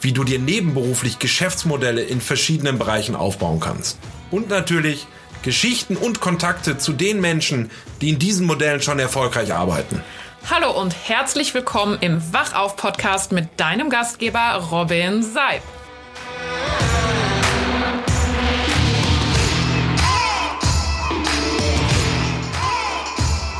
wie du dir nebenberuflich Geschäftsmodelle in verschiedenen Bereichen aufbauen kannst. Und natürlich Geschichten und Kontakte zu den Menschen, die in diesen Modellen schon erfolgreich arbeiten. Hallo und herzlich willkommen im Wachauf-Podcast mit deinem Gastgeber Robin Seib.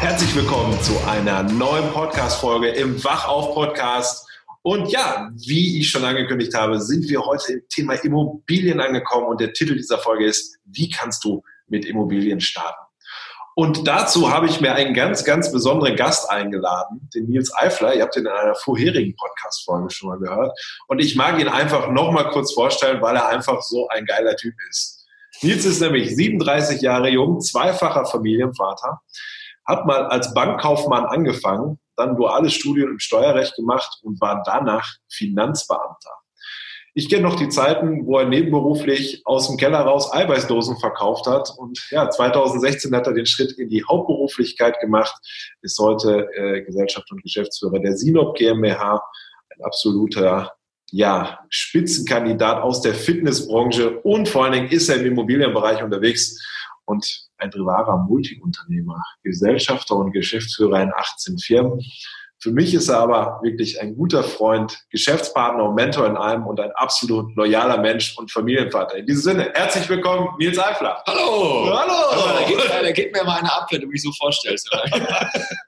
Herzlich willkommen zu einer neuen Podcast-Folge im Wachauf-Podcast. Und ja, wie ich schon angekündigt habe, sind wir heute im Thema Immobilien angekommen und der Titel dieser Folge ist, wie kannst du mit Immobilien starten? Und dazu habe ich mir einen ganz, ganz besonderen Gast eingeladen, den Nils Eifler. Ihr habt ihn in einer vorherigen Podcast-Folge schon mal gehört. Und ich mag ihn einfach nochmal kurz vorstellen, weil er einfach so ein geiler Typ ist. Nils ist nämlich 37 Jahre jung, zweifacher Familienvater, hat mal als Bankkaufmann angefangen, dann duales Studium im Steuerrecht gemacht und war danach Finanzbeamter. Ich kenne noch die Zeiten, wo er nebenberuflich aus dem Keller raus Eiweißdosen verkauft hat. Und ja, 2016 hat er den Schritt in die Hauptberuflichkeit gemacht, ist heute äh, Gesellschaft und Geschäftsführer der Sinop GmbH, ein absoluter ja, Spitzenkandidat aus der Fitnessbranche und vor allen Dingen ist er im Immobilienbereich unterwegs und ein privater Multiunternehmer, Gesellschafter und Geschäftsführer in 18 Firmen. Für mich ist er aber wirklich ein guter Freund, Geschäftspartner und Mentor in allem und ein absolut loyaler Mensch und Familienvater. In diesem Sinne, herzlich willkommen, Nils Eifler. Hallo! Hallo! Da, geht, da geht mir mal eine ab, wenn du mich so vorstellst.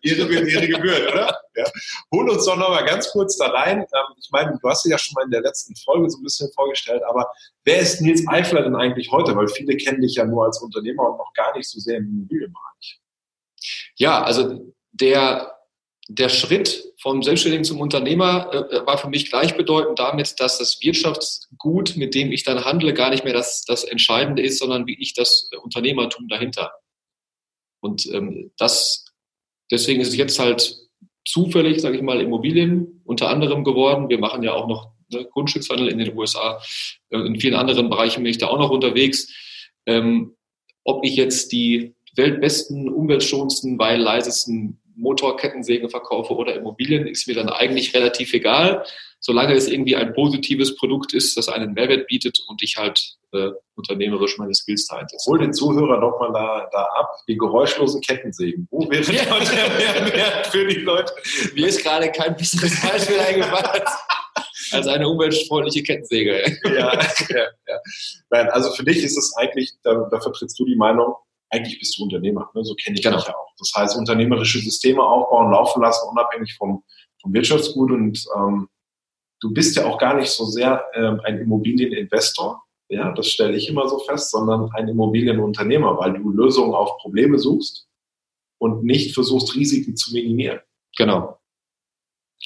Ihre Ihre gebührt, oder? Ja. Hol uns doch noch mal ganz kurz da rein. Ähm, ich meine, du hast dich ja schon mal in der letzten Folge so ein bisschen vorgestellt, aber wer ist Nils Eifler denn eigentlich heute? Weil viele kennen dich ja nur als Unternehmer und noch gar nicht so sehr im Immobilienbereich. Ja, also der der Schritt vom Selbstständigen zum Unternehmer äh, äh, war für mich gleichbedeutend damit, dass das Wirtschaftsgut, mit dem ich dann handle, gar nicht mehr das, das Entscheidende ist, sondern wie ich das Unternehmertum dahinter. Und ähm, das, deswegen ist es jetzt halt zufällig, sage ich mal, Immobilien unter anderem geworden. Wir machen ja auch noch ne, Grundstückshandel in den USA. Äh, in vielen anderen Bereichen bin ich da auch noch unterwegs. Ähm, ob ich jetzt die weltbesten, umweltschonendsten, weil leisesten Motorkettensäge verkaufe oder Immobilien, ist mir dann eigentlich relativ egal, solange es irgendwie ein positives Produkt ist, das einen Mehrwert bietet und ich halt äh, unternehmerisch meine Skills da einsetze. Hol den Zuhörer doch mal da, da ab, die geräuschlosen Kettensägen. Wo wäre ja. der Mehrwert für die Leute? Mir ist gerade kein besseres Beispiel eingefallen als eine umweltfreundliche Kettensäge. ja, ja, ja. Nein, also für dich ist es eigentlich, da, da vertrittst du die Meinung, eigentlich bist du Unternehmer. Ne? So kenne ich genau. dich ja auch. Das heißt, unternehmerische Systeme aufbauen, laufen lassen, unabhängig vom, vom Wirtschaftsgut. Und ähm, du bist ja auch gar nicht so sehr ähm, ein Immobilieninvestor, ja, das stelle ich immer so fest, sondern ein Immobilienunternehmer, weil du Lösungen auf Probleme suchst und nicht versuchst, Risiken zu minimieren. Genau.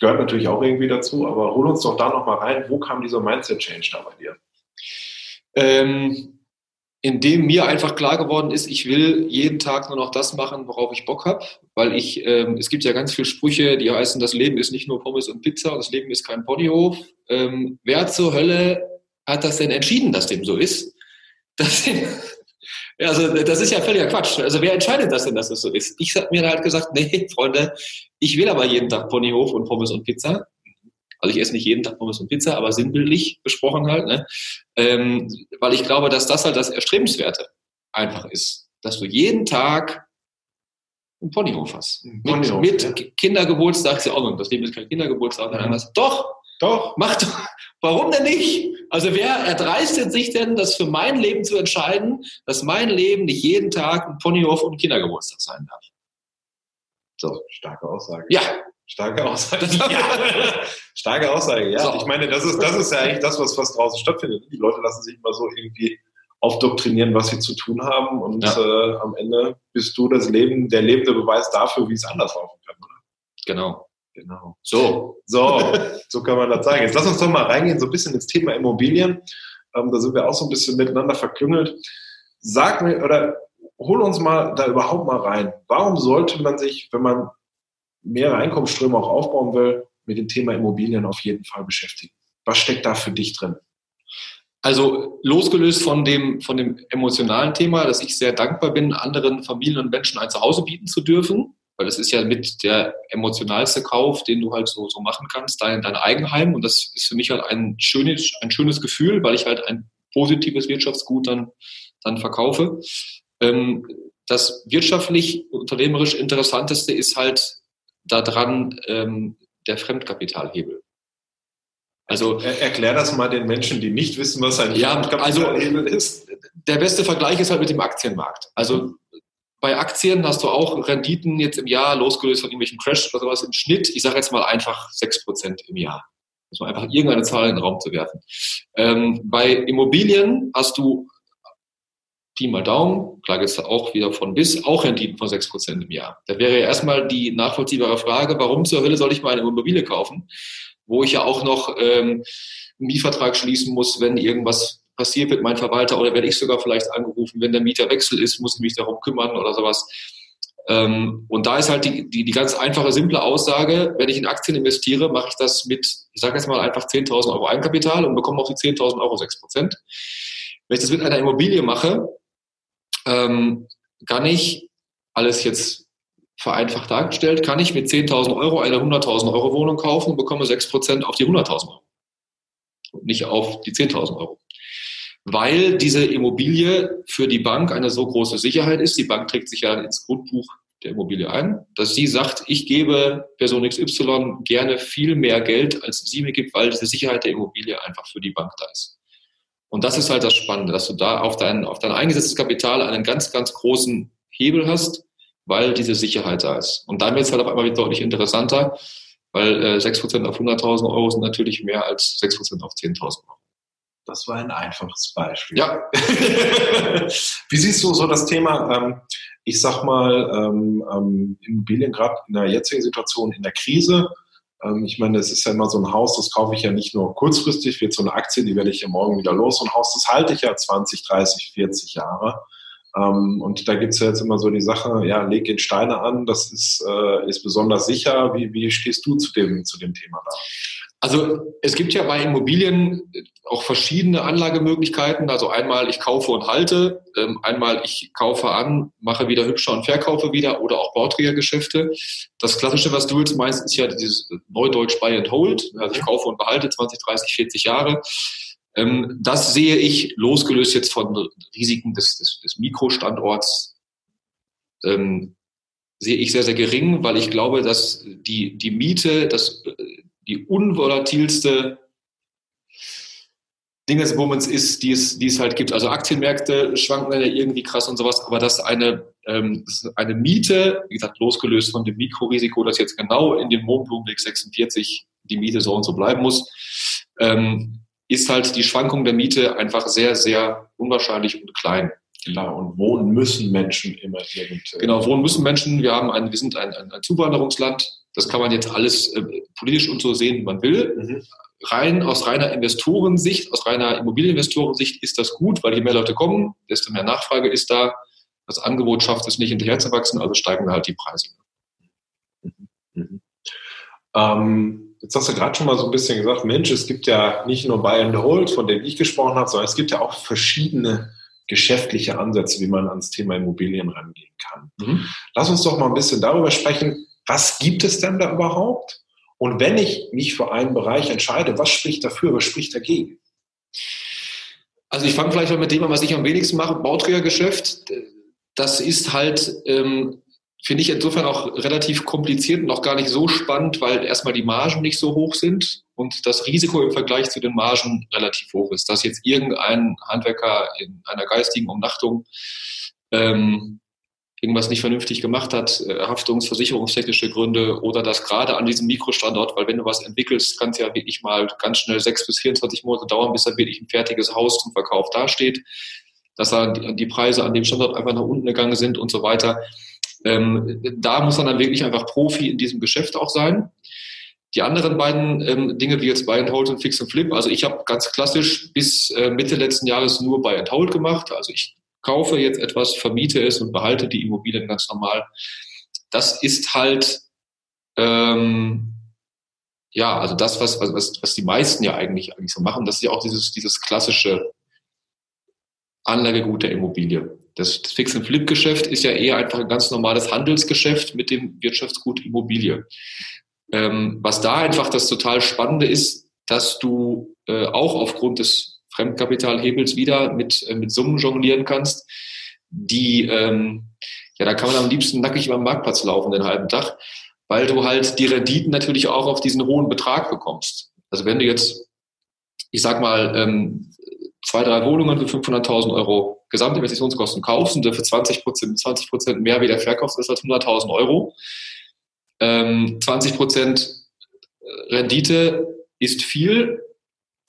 Gehört natürlich auch irgendwie dazu, aber hol uns doch da nochmal rein. Wo kam dieser Mindset-Change da bei dir? Ähm, in dem mir einfach klar geworden ist, ich will jeden Tag nur noch das machen, worauf ich Bock habe, weil ich, ähm, es gibt ja ganz viele Sprüche, die heißen, das Leben ist nicht nur Pommes und Pizza, das Leben ist kein Ponyhof. Ähm, wer zur Hölle hat das denn entschieden, dass dem so ist? Das, also das ist ja völliger Quatsch. Also wer entscheidet das denn, dass das so ist? Ich habe mir halt gesagt, nee, Freunde, ich will aber jeden Tag Ponyhof und Pommes und Pizza. Also ich esse nicht jeden Tag Pommes und Pizza, aber sinnbildlich gesprochen halt, ne? ähm, weil ich glaube, dass das halt das Erstrebenswerte einfach ist, dass du jeden Tag einen Ponyhof hast. Ponyhof, mit, mit ja. Kindergeburtstag ist ja auch noch, das Leben ist kein Kindergeburtstag, dann mhm. doch, doch, mach doch. Warum denn nicht? Also wer erdreistet sich denn, das für mein Leben zu entscheiden, dass mein Leben nicht jeden Tag ein Ponyhof und ein Kindergeburtstag sein darf? So. Starke Aussage. Ja, Starke Aussage. Ja. Starke Aussage, ja. So. Ich meine, das ist, das ist ja eigentlich das, was, was draußen stattfindet. Die Leute lassen sich immer so irgendwie aufdoktrinieren, was sie zu tun haben. Und ja. äh, am Ende bist du das Leben, der lebende Beweis dafür, wie es anders laufen kann, oder? Genau. Genau. So, so, so kann man das sagen. Jetzt lass uns doch mal reingehen, so ein bisschen ins Thema Immobilien. Ähm, da sind wir auch so ein bisschen miteinander verklüngelt. sag mir oder hol uns mal da überhaupt mal rein. Warum sollte man sich, wenn man mehrere Einkommensströme auch aufbauen will, mit dem Thema Immobilien auf jeden Fall beschäftigen? Was steckt da für dich drin? Also losgelöst von dem, von dem emotionalen Thema, dass ich sehr dankbar bin, anderen Familien und Menschen ein Zuhause bieten zu dürfen, weil das ist ja mit der emotionalste Kauf, den du halt so, so machen kannst, dein, dein Eigenheim. Und das ist für mich halt ein schönes, ein schönes Gefühl, weil ich halt ein positives Wirtschaftsgut dann, dann verkaufe. Ähm, das wirtschaftlich, unternehmerisch Interessanteste ist halt daran ähm, der Fremdkapitalhebel. Also er, erklär das mal den Menschen, die nicht wissen, was ein ja, also ist. Der beste Vergleich ist halt mit dem Aktienmarkt. Also bei Aktien hast du auch Renditen jetzt im Jahr, losgelöst von irgendwelchen Crash oder sowas, im Schnitt, ich sage jetzt mal einfach 6% im Jahr. Man einfach irgendeine Zahl in den Raum zu werfen. Ähm, bei Immobilien hast du Pi mal Daumen, klar geht es auch wieder von bis, auch Renditen von 6% im Jahr. Da wäre ja erstmal die nachvollziehbare Frage, warum zur Hölle soll ich mal eine Immobilie kaufen? wo ich ja auch noch ähm, einen Mietvertrag schließen muss, wenn irgendwas passiert mit meinem Verwalter oder werde ich sogar vielleicht angerufen, wenn der Mieterwechsel ist, muss ich mich darum kümmern oder sowas. Ähm, und da ist halt die, die, die ganz einfache, simple Aussage, wenn ich in Aktien investiere, mache ich das mit, ich sage jetzt mal einfach 10.000 Euro Eigenkapital und bekomme auf die 10.000 Euro 6 Prozent. Wenn ich das mit einer Immobilie mache, ähm, kann ich alles jetzt vereinfacht dargestellt, kann ich mit 10.000 Euro eine 100.000 Euro Wohnung kaufen und bekomme 6% auf die 100.000 Euro. Und nicht auf die 10.000 Euro. Weil diese Immobilie für die Bank eine so große Sicherheit ist. Die Bank trägt sich ja ins Grundbuch der Immobilie ein, dass sie sagt, ich gebe Person XY gerne viel mehr Geld, als sie mir gibt, weil diese Sicherheit der Immobilie einfach für die Bank da ist. Und das ist halt das Spannende, dass du da auf dein, auf dein eingesetztes Kapital einen ganz, ganz großen Hebel hast, weil diese Sicherheit da ist. Und dann wird es halt auf einmal deutlich interessanter, weil äh, 6% auf 100.000 Euro sind natürlich mehr als 6% auf 10.000 Euro. Das war ein einfaches Beispiel. Ja. Wie siehst du so das Thema, ähm, ich sag mal, ähm, ähm, Immobilien gerade in der jetzigen Situation, in der Krise? Ähm, ich meine, das ist ja immer so ein Haus, das kaufe ich ja nicht nur kurzfristig, wird so eine Aktie, die werde ich ja morgen wieder los. So ein Haus, das halte ich ja 20, 30, 40 Jahre. Ähm, und da gibt's ja jetzt immer so die Sache, ja, leg den Steine an, das ist, äh, ist besonders sicher. Wie, wie stehst du zu dem, zu dem Thema da? Also es gibt ja bei Immobilien auch verschiedene Anlagemöglichkeiten. Also einmal ich kaufe und halte, ähm, einmal ich kaufe an, mache wieder hübscher und verkaufe wieder oder auch Bauträgergeschäfte. Das Klassische, was du jetzt meinst, ist ja dieses Neudeutsch Buy and Hold. Also ich kaufe und behalte 20, 30, 40 Jahre. Ähm, das sehe ich, losgelöst jetzt von Risiken des, des, des Mikrostandorts, ähm, sehe ich sehr, sehr gering, weil ich glaube, dass die, die Miete, das, die unvolatilste Ding des Moments ist, die es, die es halt gibt. Also Aktienmärkte schwanken ja irgendwie krass und sowas, aber dass eine, ähm, eine Miete, wie gesagt, losgelöst von dem Mikrorisiko, dass jetzt genau in dem Mondblumenweg 46 die Miete so und so bleiben muss, ähm, ist halt die Schwankung der Miete einfach sehr, sehr unwahrscheinlich und klein. Genau, und wohnen müssen Menschen immer irgendwo. Genau, wohnen müssen Menschen. Wir, haben ein, wir sind ein, ein, ein Zuwanderungsland. Das kann man jetzt alles äh, politisch und so sehen, wie man will. Mhm. Rein aus reiner Investorensicht, aus reiner Immobilieninvestorensicht ist das gut, weil je mehr Leute kommen, desto mehr Nachfrage ist da. Das Angebot schafft es nicht hinterherzuwachsen, also steigen halt die Preise. Mhm. Mhm. Ähm, Jetzt hast du gerade schon mal so ein bisschen gesagt, Mensch, es gibt ja nicht nur Buy and Hold, von dem ich gesprochen habe, sondern es gibt ja auch verschiedene geschäftliche Ansätze, wie man ans Thema Immobilien rangehen kann. Mhm. Lass uns doch mal ein bisschen darüber sprechen, was gibt es denn da überhaupt? Und wenn ich mich für einen Bereich entscheide, was spricht dafür, was spricht dagegen? Also ich fange vielleicht mal mit dem an, was ich am wenigsten mache, Bauträgergeschäft. Das ist halt ähm, Finde ich insofern auch relativ kompliziert und auch gar nicht so spannend, weil erstmal die Margen nicht so hoch sind und das Risiko im Vergleich zu den Margen relativ hoch ist. Dass jetzt irgendein Handwerker in einer geistigen Umnachtung ähm, irgendwas nicht vernünftig gemacht hat, äh, Haftungs-, versicherungstechnische Gründe oder dass gerade an diesem Mikrostandort, weil wenn du was entwickelst, kann es ja wirklich mal ganz schnell sechs bis 24 Monate dauern, bis da wirklich ein fertiges Haus zum Verkauf dasteht, dass da die Preise an dem Standort einfach nach unten gegangen sind und so weiter. Ähm, da muss man dann wirklich einfach Profi in diesem Geschäft auch sein. Die anderen beiden ähm, Dinge wie jetzt Buy and Hold und Fix and Flip, also ich habe ganz klassisch bis äh, Mitte letzten Jahres nur Buy and Hold gemacht. Also ich kaufe jetzt etwas, vermiete es und behalte die Immobilien ganz normal. Das ist halt ähm, ja, also das, was, was, was die meisten ja eigentlich, eigentlich so machen, das ist ja auch dieses, dieses klassische Anlagegut der Immobilie. Das, Fix- and Flip-Geschäft ist ja eher einfach ein ganz normales Handelsgeschäft mit dem Wirtschaftsgut Immobilie. Ähm, was da einfach das total Spannende ist, dass du äh, auch aufgrund des Fremdkapitalhebels wieder mit, äh, mit Summen jonglieren kannst, die, ähm, ja, da kann man am liebsten nackig über den Marktplatz laufen den halben Tag weil du halt die Renditen natürlich auch auf diesen hohen Betrag bekommst. Also wenn du jetzt, ich sag mal, ähm, zwei, drei Wohnungen für 500.000 Euro Gesamtinvestitionskosten kaufst und dafür 20 Prozent, 20 Prozent mehr wieder verkaufst, ist das 100.000 Euro. Ähm, 20 Prozent Rendite ist viel,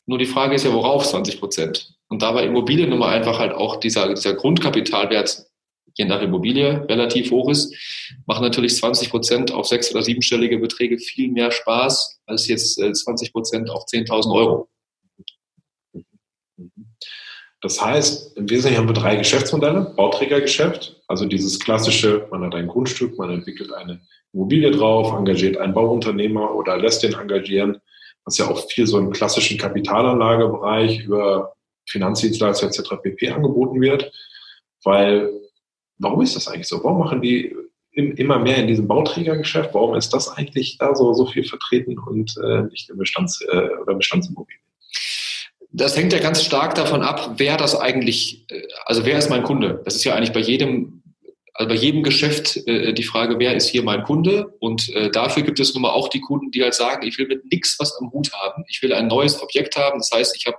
nur die Frage ist ja, worauf 20 Prozent? Und da war Immobilien nun mal einfach halt auch dieser, dieser Grundkapitalwert je nach Immobilie relativ hoch ist, machen natürlich 20 Prozent auf sechs- oder siebenstellige Beträge viel mehr Spaß als jetzt 20 äh, Prozent auf 10.000 Euro. Das heißt, im Wesentlichen haben wir drei Geschäftsmodelle. Bauträgergeschäft, also dieses klassische, man hat ein Grundstück, man entwickelt eine Immobilie drauf, engagiert einen Bauunternehmer oder lässt den engagieren, was ja auch viel so im klassischen Kapitalanlagebereich über Finanzdienstleister etc. pp. angeboten wird, weil Warum ist das eigentlich so? Warum machen die immer mehr in diesem Bauträgergeschäft? Warum ist das eigentlich da so, so viel vertreten und äh, nicht im Bestands- äh, oder Bestandsimmobilien? Das hängt ja ganz stark davon ab, wer das eigentlich, äh, also wer ist mein Kunde? Das ist ja eigentlich bei jedem, also bei jedem Geschäft äh, die Frage, wer ist hier mein Kunde? Und äh, dafür gibt es nun mal auch die Kunden, die halt sagen, ich will mit nichts was am Hut haben. Ich will ein neues Objekt haben. Das heißt, ich habe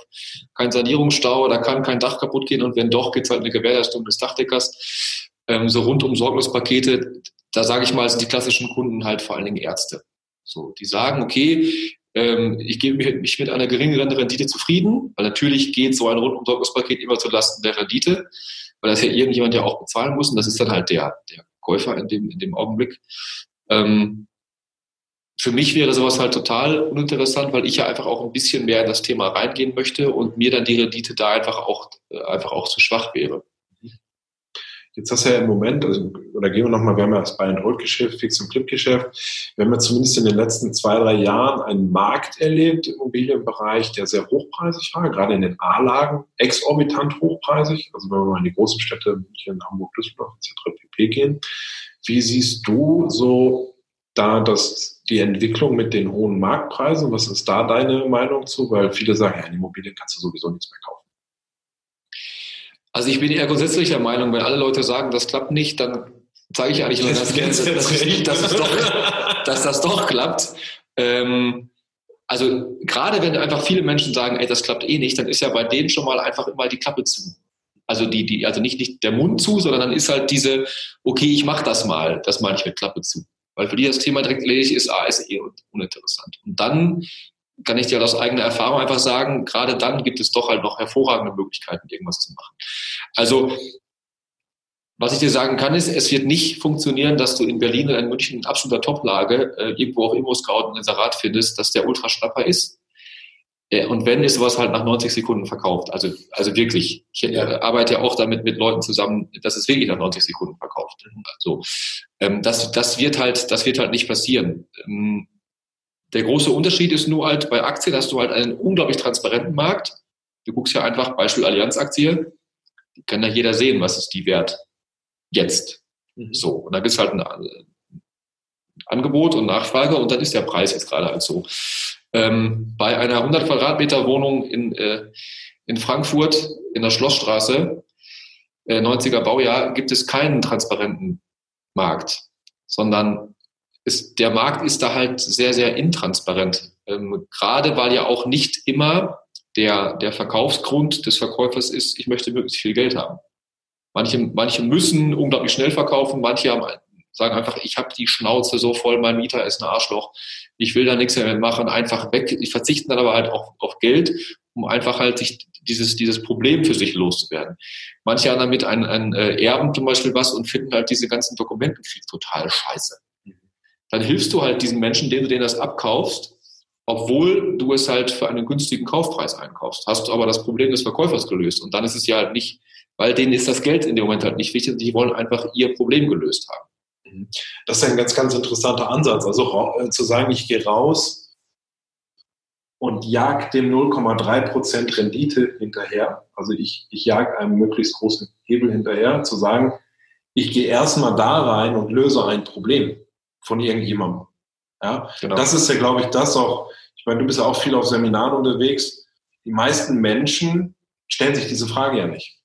keinen Sanierungsstau, da kann kein Dach kaputt gehen und wenn doch, gibt es halt eine Gewährleistung des Dachdeckers ähm, so rundum Sorglospakete, da sage ich mal, sind die klassischen Kunden halt vor allen Dingen Ärzte. So, die sagen, okay, ähm, ich gebe mich mit einer geringeren Rendite zufrieden, weil natürlich geht so ein rundum Sorglospaket immer zu Lasten der Rendite, weil das ja irgendjemand ja auch bezahlen muss und das ist dann halt der, der Käufer in dem, in dem Augenblick. Ähm, für mich wäre sowas halt total uninteressant, weil ich ja einfach auch ein bisschen mehr in das Thema reingehen möchte und mir dann die Rendite da einfach auch, äh, einfach auch zu schwach wäre. Jetzt hast du ja im Moment, also, oder gehen wir nochmal, wir haben ja das Buy-and-Hold-Geschäft, Fix- und Flip-Geschäft. Wir haben ja zumindest in den letzten zwei, drei Jahren einen Markt erlebt im Immobilienbereich, der sehr hochpreisig war, gerade in den A-Lagen, exorbitant hochpreisig. Also wenn wir mal in die großen Städte, München, Hamburg, Düsseldorf etc. pp. gehen. Wie siehst du so da das, die Entwicklung mit den hohen Marktpreisen? Was ist da deine Meinung zu? Weil viele sagen, ja, in Immobilien kannst du sowieso nichts mehr kaufen. Also ich bin eher grundsätzlich der Meinung, wenn alle Leute sagen, das klappt nicht, dann zeige ich eigentlich nur ganz gerne, dass, dass, es doch, dass das doch klappt. Ähm, also gerade wenn einfach viele Menschen sagen, ey, das klappt eh nicht, dann ist ja bei denen schon mal einfach immer die Klappe zu. Also die, die, also nicht, nicht der Mund zu, sondern dann ist halt diese, okay, ich mache das mal, das meine ich mit Klappe zu. Weil für die das Thema direkt erledigt ist, ah, ist eh uninteressant. Und dann kann ich dir aus eigener Erfahrung einfach sagen, gerade dann gibt es doch halt noch hervorragende Möglichkeiten, irgendwas zu machen. Also, was ich dir sagen kann, ist, es wird nicht funktionieren, dass du in Berlin oder in München in absoluter Toplage äh, irgendwo auf Immo-Scout einen Inserat findest, dass der ultra ist. Äh, und wenn, ist sowas halt nach 90 Sekunden verkauft. Also, also wirklich. Ich äh, arbeite ja auch damit mit Leuten zusammen, dass es wirklich nach 90 Sekunden verkauft. Also, ähm, das, das wird halt, das wird halt nicht passieren. Ähm, der große Unterschied ist nur halt bei Aktien hast du halt einen unglaublich transparenten Markt. Du guckst ja einfach, Beispiel Allianz-Aktie, kann ja jeder sehen, was ist die wert jetzt. Mhm. So, und dann gibt es halt ein Angebot und Nachfrage und dann ist der Preis jetzt gerade halt so. Ähm, bei einer 100 Quadratmeter Wohnung in, äh, in Frankfurt in der Schlossstraße, äh, 90er Baujahr, gibt es keinen transparenten Markt, sondern ist, der Markt ist da halt sehr, sehr intransparent. Ähm, gerade weil ja auch nicht immer der, der Verkaufsgrund des Verkäufers ist, ich möchte möglichst viel Geld haben. Manche, manche müssen unglaublich schnell verkaufen, manche haben, sagen einfach, ich habe die Schnauze so voll, mein Mieter ist ein Arschloch, ich will da nichts mehr machen, einfach weg. Die verzichten dann aber halt auch auf Geld, um einfach halt sich dieses, dieses Problem für sich loszuwerden. Manche haben damit einen, einen äh, Erben zum Beispiel was und finden halt diese ganzen Dokumentenkrieg total scheiße dann hilfst du halt diesen Menschen, denen du denen das abkaufst, obwohl du es halt für einen günstigen Kaufpreis einkaufst. Hast du aber das Problem des Verkäufers gelöst. Und dann ist es ja halt nicht weil denen ist das Geld in dem Moment halt nicht wichtig. Die wollen einfach ihr Problem gelöst haben. Mhm. Das ist ein ganz, ganz interessanter Ansatz. Also äh, zu sagen, ich gehe raus und jag dem 0,3% Rendite hinterher. Also ich, ich jag einem möglichst großen Hebel hinterher. Zu sagen, ich gehe erstmal da rein und löse ein Problem von irgendjemandem. Ja, genau. das ist ja, glaube ich, das auch. Ich meine, du bist ja auch viel auf Seminaren unterwegs. Die meisten Menschen stellen sich diese Frage ja nicht.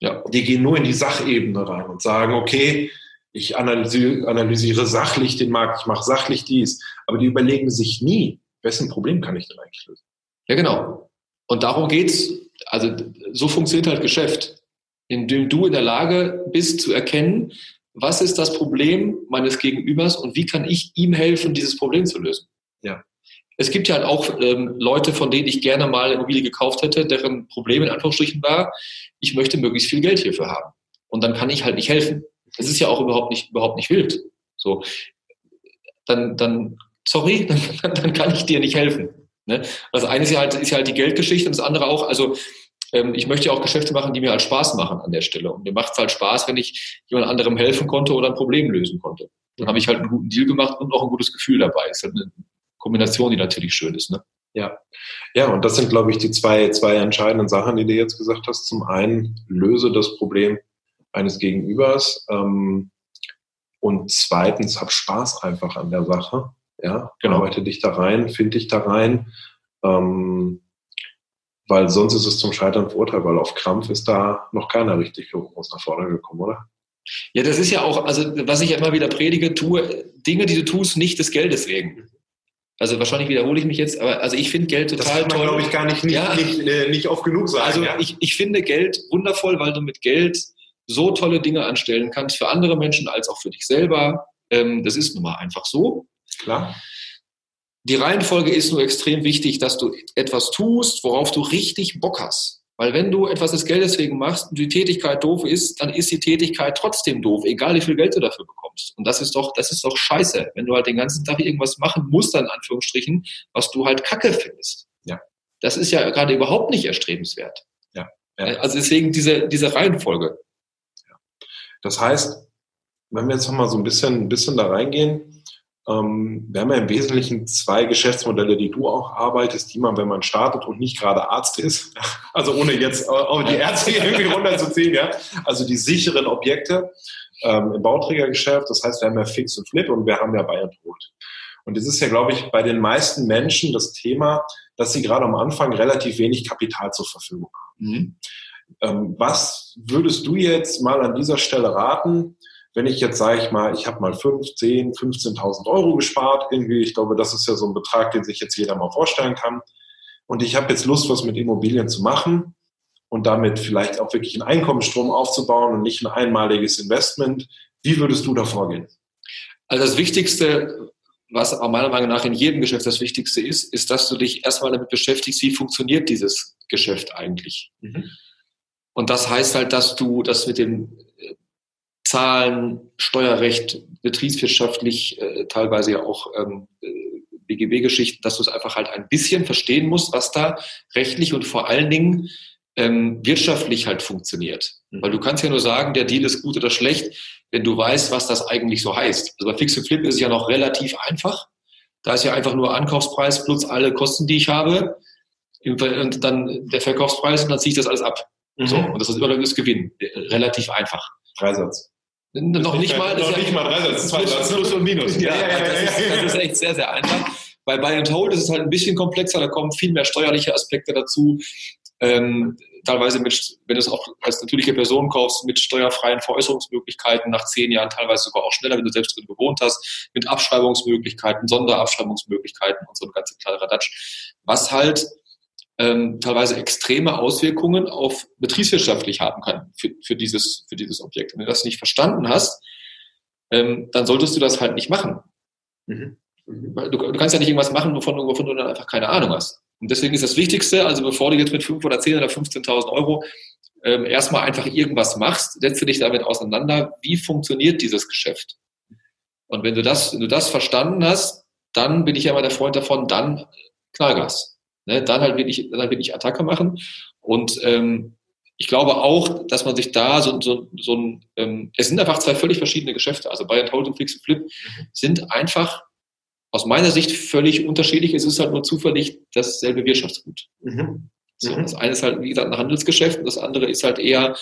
Ja. Die gehen nur in die Sachebene rein und sagen, okay, ich analysiere, analysiere sachlich den Markt, ich mache sachlich dies, aber die überlegen sich nie, wessen Problem kann ich denn eigentlich lösen? Ja, genau. Und darum geht's. Also so funktioniert halt Geschäft, indem du in der Lage bist zu erkennen, was ist das Problem meines Gegenübers und wie kann ich ihm helfen, dieses Problem zu lösen. Ja. Es gibt ja halt auch ähm, Leute, von denen ich gerne mal Immobilie gekauft hätte, deren Problem in Anführungsstrichen war, ich möchte möglichst viel Geld hierfür haben. Und dann kann ich halt nicht helfen. Das ist ja auch überhaupt nicht, überhaupt nicht wild. So, dann, dann, sorry, dann, dann kann ich dir nicht helfen. Ne? Das eine ist ja halt, ist ja halt die Geldgeschichte und das andere auch, also ähm, ich möchte ja auch Geschäfte machen, die mir halt Spaß machen an der Stelle. Und mir macht es halt Spaß, wenn ich jemand anderem helfen konnte oder ein Problem lösen konnte. Dann habe ich halt einen guten Deal gemacht und auch ein gutes Gefühl dabei. Ist halt eine Kombination, die natürlich schön ist. Ne? Ja. Ja, und das sind, glaube ich, die zwei, zwei entscheidenden Sachen, die du jetzt gesagt hast. Zum einen, löse das Problem eines Gegenübers. Ähm, und zweitens, hab Spaß einfach an der Sache. Ja, genau. arbeite dich da rein, finde dich da rein. Ähm, weil sonst ist es zum Scheitern verurteilt, weil auf Krampf ist da noch keiner richtig groß nach vorne gekommen, oder? Ja, das ist ja auch, also was ich ja immer wieder predige, tue Dinge, die du tust, nicht des Geldes wegen. Also wahrscheinlich wiederhole ich mich jetzt, aber also ich finde Geld total das kann man, glaube ich, gar nicht, nicht, ja. nicht, äh, nicht oft genug sagen. Also ja. ich, ich finde Geld wundervoll, weil du mit Geld so tolle Dinge anstellen kannst für andere Menschen als auch für dich selber. Ähm, das ist nun mal einfach so. Klar. Die Reihenfolge ist nur extrem wichtig, dass du etwas tust, worauf du richtig Bock hast. Weil wenn du etwas des Geldes wegen machst und die Tätigkeit doof ist, dann ist die Tätigkeit trotzdem doof, egal wie viel Geld du dafür bekommst. Und das ist doch, das ist doch scheiße, wenn du halt den ganzen Tag irgendwas machen musst, in Anführungsstrichen, was du halt Kacke findest. Ja. Das ist ja gerade überhaupt nicht erstrebenswert. Ja. ja. Also deswegen diese, diese Reihenfolge. Ja. Das heißt, wenn wir jetzt nochmal so ein bisschen, ein bisschen da reingehen, ähm, wir haben ja im Wesentlichen zwei Geschäftsmodelle, die du auch arbeitest, die man, wenn man startet und nicht gerade Arzt ist, also ohne jetzt auch die Ärzte irgendwie runterzuziehen, ja, also die sicheren Objekte ähm, im Bauträgergeschäft, das heißt, wir haben ja Fix und Flip und wir haben ja Buy and Hold. Und es ist ja, glaube ich, bei den meisten Menschen das Thema, dass sie gerade am Anfang relativ wenig Kapital zur Verfügung haben. Mhm. Ähm, was würdest du jetzt mal an dieser Stelle raten, wenn ich jetzt sage ich mal, ich habe mal 5, 10, 15.000 Euro gespart, irgendwie, ich glaube, das ist ja so ein Betrag, den sich jetzt jeder mal vorstellen kann. Und ich habe jetzt Lust, was mit Immobilien zu machen und damit vielleicht auch wirklich einen Einkommensstrom aufzubauen und nicht ein einmaliges Investment. Wie würdest du da vorgehen? Also das Wichtigste, was aber meiner Meinung nach in jedem Geschäft das Wichtigste ist, ist, dass du dich erstmal damit beschäftigst, wie funktioniert dieses Geschäft eigentlich. Mhm. Und das heißt halt, dass du das mit dem Zahlen, Steuerrecht, betriebswirtschaftlich, äh, teilweise ja auch ähm, BGB-Geschichten, dass du es einfach halt ein bisschen verstehen musst, was da rechtlich und vor allen Dingen ähm, wirtschaftlich halt funktioniert. Mhm. Weil du kannst ja nur sagen, der Deal ist gut oder schlecht, wenn du weißt, was das eigentlich so heißt. Also bei Fix and Flip ist es ja noch relativ einfach. Da ist ja einfach nur Ankaufspreis plus alle Kosten, die ich habe, und dann der Verkaufspreis und dann ziehe ich das alles ab. Mhm. So, und das ist immer das Gewinn. Relativ einfach. Dreisatz. Noch nicht mal. Noch nicht mal drei Sätze, zwei Plus, Plus und Minus. Ja, ja, ja, das, ist, das, ist, echt sehr, sehr einfach. Bei Buy and Hold ist es halt ein bisschen komplexer, da kommen viel mehr steuerliche Aspekte dazu. Ähm, teilweise mit, wenn du es auch als natürliche Person kaufst, mit steuerfreien Veräußerungsmöglichkeiten nach zehn Jahren, teilweise sogar auch schneller, wenn du selbst drin gewohnt hast, mit Abschreibungsmöglichkeiten, Sonderabschreibungsmöglichkeiten und so ein ganzer kleiner Radatsch. Was halt ähm, teilweise extreme Auswirkungen auf betriebswirtschaftlich haben kann für, für, dieses, für dieses Objekt. Wenn du das nicht verstanden hast, ähm, dann solltest du das halt nicht machen. Mhm. Du, du, kannst ja nicht irgendwas machen, wovon, wovon du dann einfach keine Ahnung hast. Und deswegen ist das Wichtigste, also bevor du jetzt mit 5 oder 10 oder 15.000 Euro ähm, erstmal einfach irgendwas machst, setze dich damit auseinander, wie funktioniert dieses Geschäft. Und wenn du das, wenn du das verstanden hast, dann bin ich ja immer der Freund davon, dann Knallgas. Ne, dann halt wirklich, dann halt wirklich Attacke machen. Und ähm, ich glaube auch, dass man sich da so, so, so ein, ähm, es sind einfach zwei völlig verschiedene Geschäfte. Also Buy and Hold und Fix and Flip sind einfach aus meiner Sicht völlig unterschiedlich. Es ist halt nur zufällig dasselbe Wirtschaftsgut. Mhm. So, mhm. Das eine ist halt, wie gesagt, ein Handelsgeschäft und das andere ist halt eher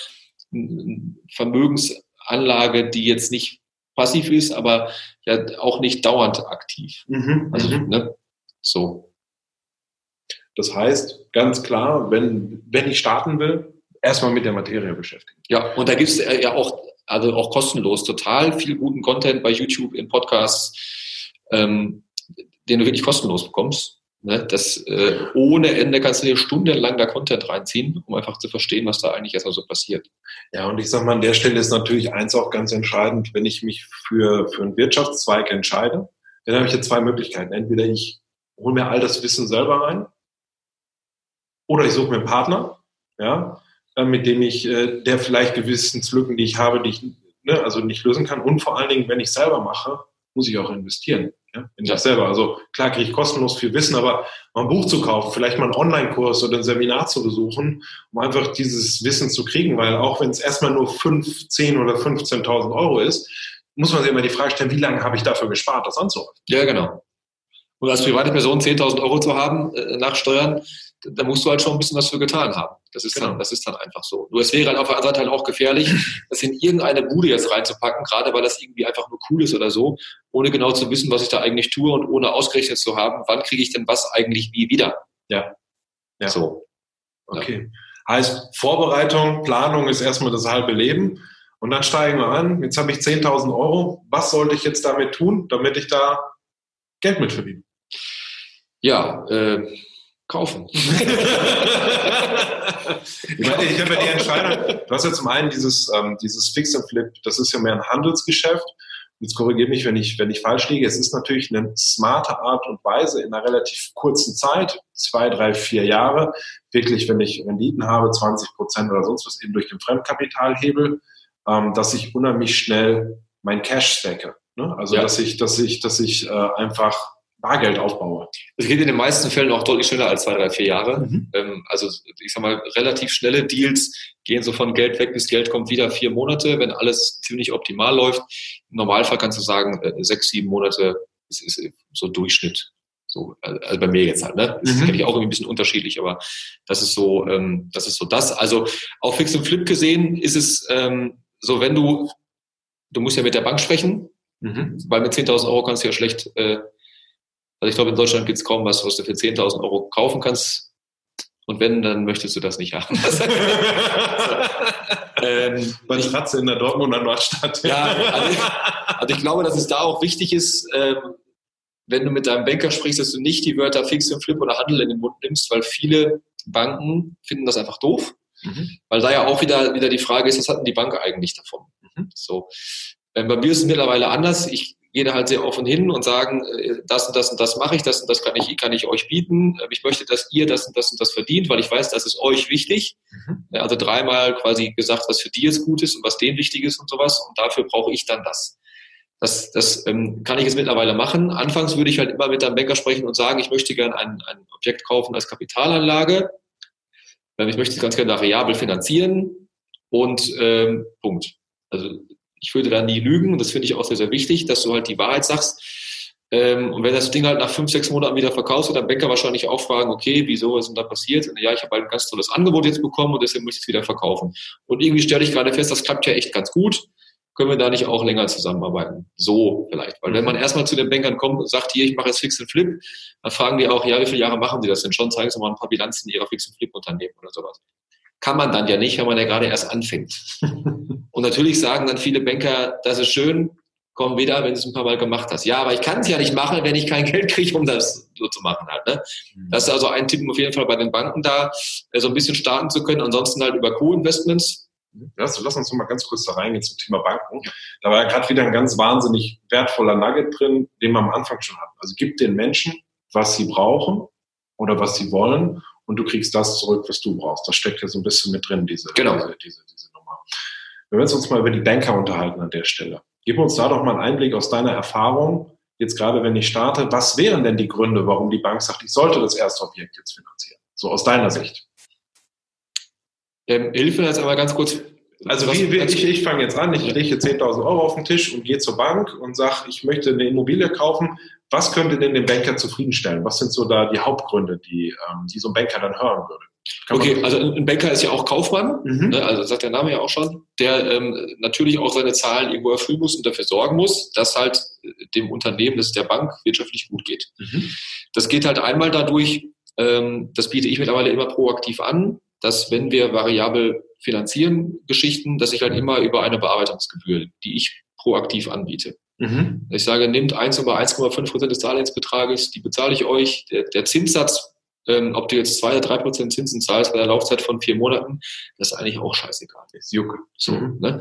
eine Vermögensanlage, die jetzt nicht passiv ist, aber ja auch nicht dauernd aktiv. Mhm. Also, mhm. ne, so. Das heißt, ganz klar, wenn, wenn ich starten will, erstmal mit der Materie beschäftigen. Ja, und da gibt es äh, ja auch, also auch kostenlos total viel guten Content bei YouTube, in Podcasts, ähm, den du wirklich kostenlos bekommst. Ne? Das äh, ohne Ende kannst du dir stundenlang da Content reinziehen, um einfach zu verstehen, was da eigentlich erstmal so passiert. Ja, und ich sage mal, an der Stelle ist natürlich eins auch ganz entscheidend, wenn ich mich für, für einen Wirtschaftszweig entscheide, dann habe ich jetzt zwei Möglichkeiten. Entweder ich hole mir all das Wissen selber rein oder ich suche mir einen Partner, ja, äh, mit dem ich, äh, der vielleicht gewissen Lücken, die ich habe, die ich ne, also nicht lösen kann. Und vor allen Dingen, wenn ich selber mache, muss ich auch investieren ja, in das selber. Also klar kriege ich kostenlos viel Wissen, aber mal ein Buch zu kaufen, vielleicht mal einen Online-Kurs oder ein Seminar zu besuchen, um einfach dieses Wissen zu kriegen, weil auch wenn es erstmal nur 5, 10 oder 15.000 Euro ist, muss man sich immer die Frage stellen, wie lange habe ich dafür gespart, das anzuhäufen? Ja, genau. Und als private Person 10.000 Euro zu haben äh, nach Steuern, da musst du halt schon ein bisschen was für getan haben. Das ist, genau. dann, das ist dann einfach so. Nur es wäre halt auf der anderen Seite halt auch gefährlich, das in irgendeine Bude jetzt reinzupacken, gerade weil das irgendwie einfach nur cool ist oder so, ohne genau zu wissen, was ich da eigentlich tue und ohne ausgerechnet zu haben, wann kriege ich denn was eigentlich wie wieder. Ja. ja. So. Okay. Ja. Heißt, Vorbereitung, Planung ist erstmal das halbe Leben. Und dann steigen wir an. Jetzt habe ich 10.000 Euro. Was sollte ich jetzt damit tun, damit ich da Geld mit verdiene? Ja, äh, kaufen. ich meine, ich habe ja die Entscheidung, du hast ja zum einen dieses, ähm, dieses Fix and Flip, das ist ja mehr ein Handelsgeschäft. Jetzt korrigiere mich, wenn ich, wenn ich falsch liege. Es ist natürlich eine smarte Art und Weise in einer relativ kurzen Zeit, zwei, drei, vier Jahre, wirklich, wenn ich Renditen habe, 20 Prozent oder sonst was, eben durch den Fremdkapitalhebel, ähm, dass ich unheimlich schnell mein Cash stacke. Ne? Also, ja. dass ich, dass ich, dass ich äh, einfach Bargeld aufbaue. Es geht in den meisten Fällen auch deutlich schneller als zwei, drei, vier Jahre. Mhm. Ähm, also ich sag mal, relativ schnelle Deals gehen so von Geld weg bis Geld kommt wieder vier Monate, wenn alles ziemlich optimal läuft. Im Normalfall kannst du sagen, äh, sechs, sieben Monate ist, ist so Durchschnitt. So, also bei mir jetzt halt, ne? Das mhm. kenne ich auch irgendwie ein bisschen unterschiedlich, aber das ist so, ähm, das ist so das. Also auf Fix und Flip gesehen ist es ähm, so, wenn du, du musst ja mit der Bank sprechen, mhm. weil mit 10.000 Euro kannst du ja schlecht äh, also ich glaube, in Deutschland gibt es kaum was, was du für 10.000 Euro kaufen kannst. Und wenn, dann möchtest du das nicht haben. ähm, Bei Ratze in der Dortmunder Nordstadt. ja, also ich, also ich, glaube, dass es da auch wichtig ist, ähm, wenn du mit deinem Banker sprichst, dass du nicht die Wörter Fix und Flip oder Handel in den Mund nimmst, weil viele Banken finden das einfach doof. Mhm. Weil da ja auch wieder, wieder die Frage ist, was hat denn die Bank eigentlich davon? Mhm. So. Ähm, bei mir ist es mittlerweile anders. Ich gehe da halt sehr offen hin und sagen, äh, das und das und das mache ich, das und das kann ich, kann ich euch bieten. Ähm, ich möchte, dass ihr das und das und das verdient, weil ich weiß, das ist euch wichtig. Mhm. Also dreimal quasi gesagt, was für die jetzt gut ist und was denen wichtig ist und sowas. Und dafür brauche ich dann das. Das, das ähm, kann ich jetzt mittlerweile machen. Anfangs würde ich halt immer mit einem Banker sprechen und sagen, ich möchte gerne ein, ein Objekt kaufen als Kapitalanlage. Ähm, ich möchte es ganz gerne variabel finanzieren und ähm, Punkt. Also ich würde da nie lügen. Das finde ich auch sehr, sehr wichtig, dass du halt die Wahrheit sagst. Ähm, und wenn das Ding halt nach fünf, sechs Monaten wieder verkaufst, wird der Banker wahrscheinlich auch fragen, okay, wieso ist denn da passiert? Und ja, ich habe halt ein ganz tolles Angebot jetzt bekommen und deswegen muss ich es wieder verkaufen. Und irgendwie stelle ich gerade fest, das klappt ja echt ganz gut. Können wir da nicht auch länger zusammenarbeiten? So vielleicht. Weil wenn man erstmal zu den Bankern kommt und sagt, hier, ich mache jetzt Fix and Flip, dann fragen die auch, ja, wie viele Jahre machen Sie das denn schon? Zeigen Sie mal ein paar Bilanzen Ihrer Fix and Flip Unternehmen oder sowas kann man dann ja nicht, wenn man ja gerade erst anfängt. Und natürlich sagen dann viele Banker, das ist schön, komm wieder, wenn du es ein paar Mal gemacht hast. Ja, aber ich kann es ja nicht machen, wenn ich kein Geld kriege, um das so zu machen halt. Ne? Mhm. Das ist also ein Tipp auf jeden Fall bei den Banken da, äh, so ein bisschen starten zu können. Ansonsten halt über Co-Investments. Lass, lass uns mal ganz kurz da reingehen zum Thema Banken. Da war ja gerade wieder ein ganz wahnsinnig wertvoller Nugget drin, den wir am Anfang schon hatten. Also gib den Menschen, was sie brauchen oder was sie wollen und du kriegst das zurück, was du brauchst. Das steckt ja so ein bisschen mit drin, diese, genau. diese, diese, diese Nummer. Wenn wir uns mal über die Banker unterhalten an der Stelle, gib uns da doch mal einen Einblick aus deiner Erfahrung, jetzt gerade wenn ich starte, was wären denn die Gründe, warum die Bank sagt, ich sollte das erste Objekt jetzt finanzieren? So aus deiner Sicht. Ähm, hilf mir jetzt aber ganz kurz. Also wie, wie, ich, ich fange jetzt an, ich lege 10.000 Euro auf den Tisch und gehe zur Bank und sage, ich möchte eine Immobilie kaufen. Was könnte denn den Banker zufriedenstellen? Was sind so da die Hauptgründe, die, ähm, die so ein Banker dann hören würde? Kann okay, also ein Banker ist ja auch Kaufmann, mhm. ne, also sagt der Name ja auch schon, der ähm, natürlich auch seine Zahlen irgendwo erfüllen muss und dafür sorgen muss, dass halt dem Unternehmen, das ist der Bank, wirtschaftlich gut geht. Mhm. Das geht halt einmal dadurch, ähm, das biete ich mittlerweile immer proaktiv an, dass wenn wir variabel finanzieren Geschichten, dass ich halt immer über eine Bearbeitungsgebühr, die ich proaktiv anbiete. Mhm. Ich sage, nehmt 1 über 1,5 Prozent des Darlehensbetrages, die bezahle ich euch. Der, der Zinssatz ähm, ob du jetzt zwei oder drei Prozent Zinsen zahlst bei der Laufzeit von vier Monaten, das ist eigentlich auch scheißegal. Das ist Jucke. So, mhm. ne?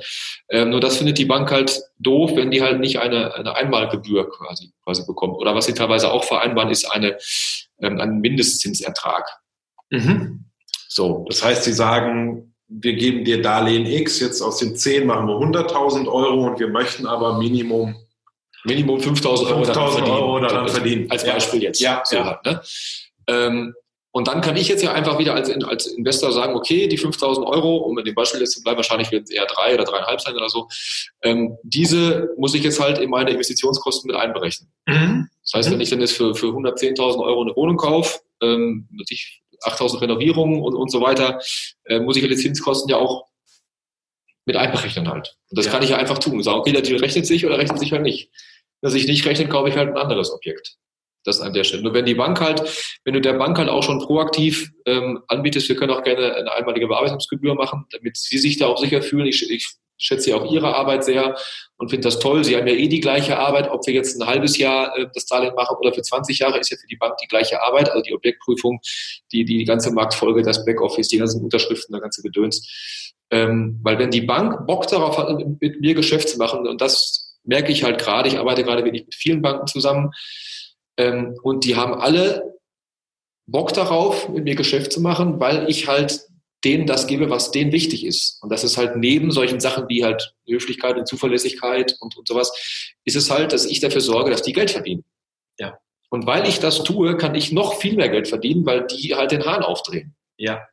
ähm, nur das findet die Bank halt doof, wenn die halt nicht eine, eine Einmalgebühr quasi, quasi bekommt. Oder was sie teilweise auch vereinbaren, ist eine, ähm, ein Mindestzinsertrag. Mhm. So. Das heißt, sie sagen, wir geben dir Darlehen X, jetzt aus den 10 machen wir 100.000 Euro und wir möchten aber Minimum Minimum 5.000 Euro, 5 Euro daran verdienen. Als Beispiel ja. jetzt. Ja, so ja. Ne? Ähm, und dann kann ich jetzt ja einfach wieder als, als Investor sagen, okay, die 5000 Euro, um in dem Beispiel jetzt zu bleiben, wahrscheinlich werden es eher drei oder dreieinhalb sein oder so, ähm, diese muss ich jetzt halt in meine Investitionskosten mit einberechnen. Mhm. Das heißt, wenn ich dann jetzt für, für 110.000 Euro eine Wohnung kaufe, ähm, natürlich 8.000 Renovierungen und, und so weiter, äh, muss ich halt die Zinskosten ja auch mit einberechnen halt. Und das ja. kann ich ja einfach tun. Sagen, okay, der Deal rechnet sich oder rechnet sich halt nicht. Wenn sich nicht rechnet, kaufe ich halt ein anderes Objekt. Das an der Stelle. Nur wenn die Bank halt, wenn du der Bank halt auch schon proaktiv ähm, anbietest, wir können auch gerne eine einmalige Bearbeitungsgebühr machen, damit sie sich da auch sicher fühlen. Ich, ich schätze ja auch ihre Arbeit sehr und finde das toll. Sie haben ja eh die gleiche Arbeit, ob wir jetzt ein halbes Jahr äh, das Darlehen machen oder für 20 Jahre, ist ja für die Bank die gleiche Arbeit. Also die Objektprüfung, die, die ganze Marktfolge, das Backoffice, die ganzen Unterschriften, der ganze Gedöns. Ähm, weil wenn die Bank Bock darauf hat, mit mir Geschäft zu machen, und das merke ich halt gerade, ich arbeite gerade wirklich mit vielen Banken zusammen, ähm, und die haben alle Bock darauf, mit mir Geschäft zu machen, weil ich halt denen das gebe, was denen wichtig ist. Und das ist halt neben solchen Sachen wie halt Höflichkeit und Zuverlässigkeit und, und sowas, ist es halt, dass ich dafür sorge, dass die Geld verdienen. Ja. Und weil ich das tue, kann ich noch viel mehr Geld verdienen, weil die halt den Hahn aufdrehen. Ja.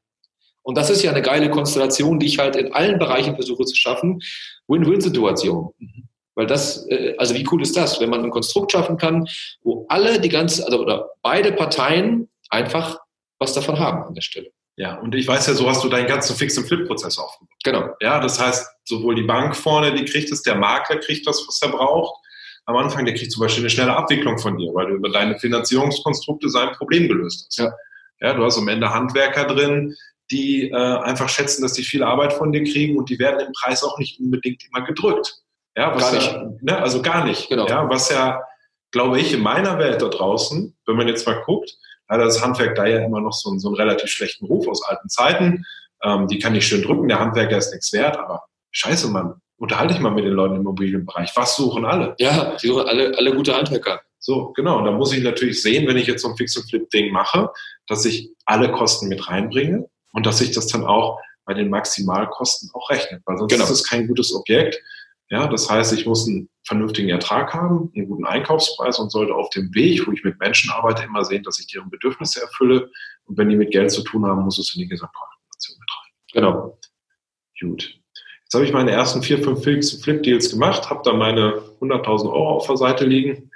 Und das ist ja eine geile Konstellation, die ich halt in allen Bereichen versuche zu schaffen. Win-Win-Situation. Mhm. Weil das, äh, also wie cool ist das, wenn man ein Konstrukt schaffen kann, wo alle die ganze, also oder beide Parteien einfach was davon haben an der Stelle. Ja, und ich weiß ja, so hast du deinen ganzen Fix- und Flip-Prozess aufgebaut. Genau. Ja, das heißt, sowohl die Bank vorne, die kriegt es, der Makler kriegt das, was er braucht. Am Anfang, der kriegt zum Beispiel eine schnelle Abwicklung von dir, weil du über deine Finanzierungskonstrukte sein Problem gelöst hast. Ja. Ja, du hast am Ende Handwerker drin, die äh, einfach schätzen, dass die viel Arbeit von dir kriegen und die werden im Preis auch nicht unbedingt immer gedrückt. Ja, was gar ja, nicht. Ne, also gar nicht. Genau. Ja, was ja, glaube ich, in meiner Welt da draußen, wenn man jetzt mal guckt, hat das Handwerk da ja immer noch so, einen, so einen relativ schlechten Ruf aus alten Zeiten. Ähm, die kann ich schön drücken, der Handwerker ist nichts wert, aber scheiße, Mann, unterhalte ich mal mit den Leuten im Immobilienbereich. Was suchen alle? Ja, die suchen alle, alle gute Handwerker. So, genau. Und da muss ich natürlich sehen, wenn ich jetzt so ein Fix-and-Flip-Ding mache, dass ich alle Kosten mit reinbringe und dass ich das dann auch bei den Maximalkosten auch rechne. Weil sonst genau. ist es kein gutes Objekt. Ja, das heißt, ich muss einen vernünftigen Ertrag haben, einen guten Einkaufspreis und sollte auf dem Weg, wo ich mit Menschen arbeite, immer sehen, dass ich deren Bedürfnisse erfülle. Und wenn die mit Geld zu tun haben, muss es in die Gesamtkalkulation mit rein. Genau. Gut. Jetzt habe ich meine ersten vier, fünf Flip-Deals gemacht, habe da meine 100.000 Euro auf der Seite liegen.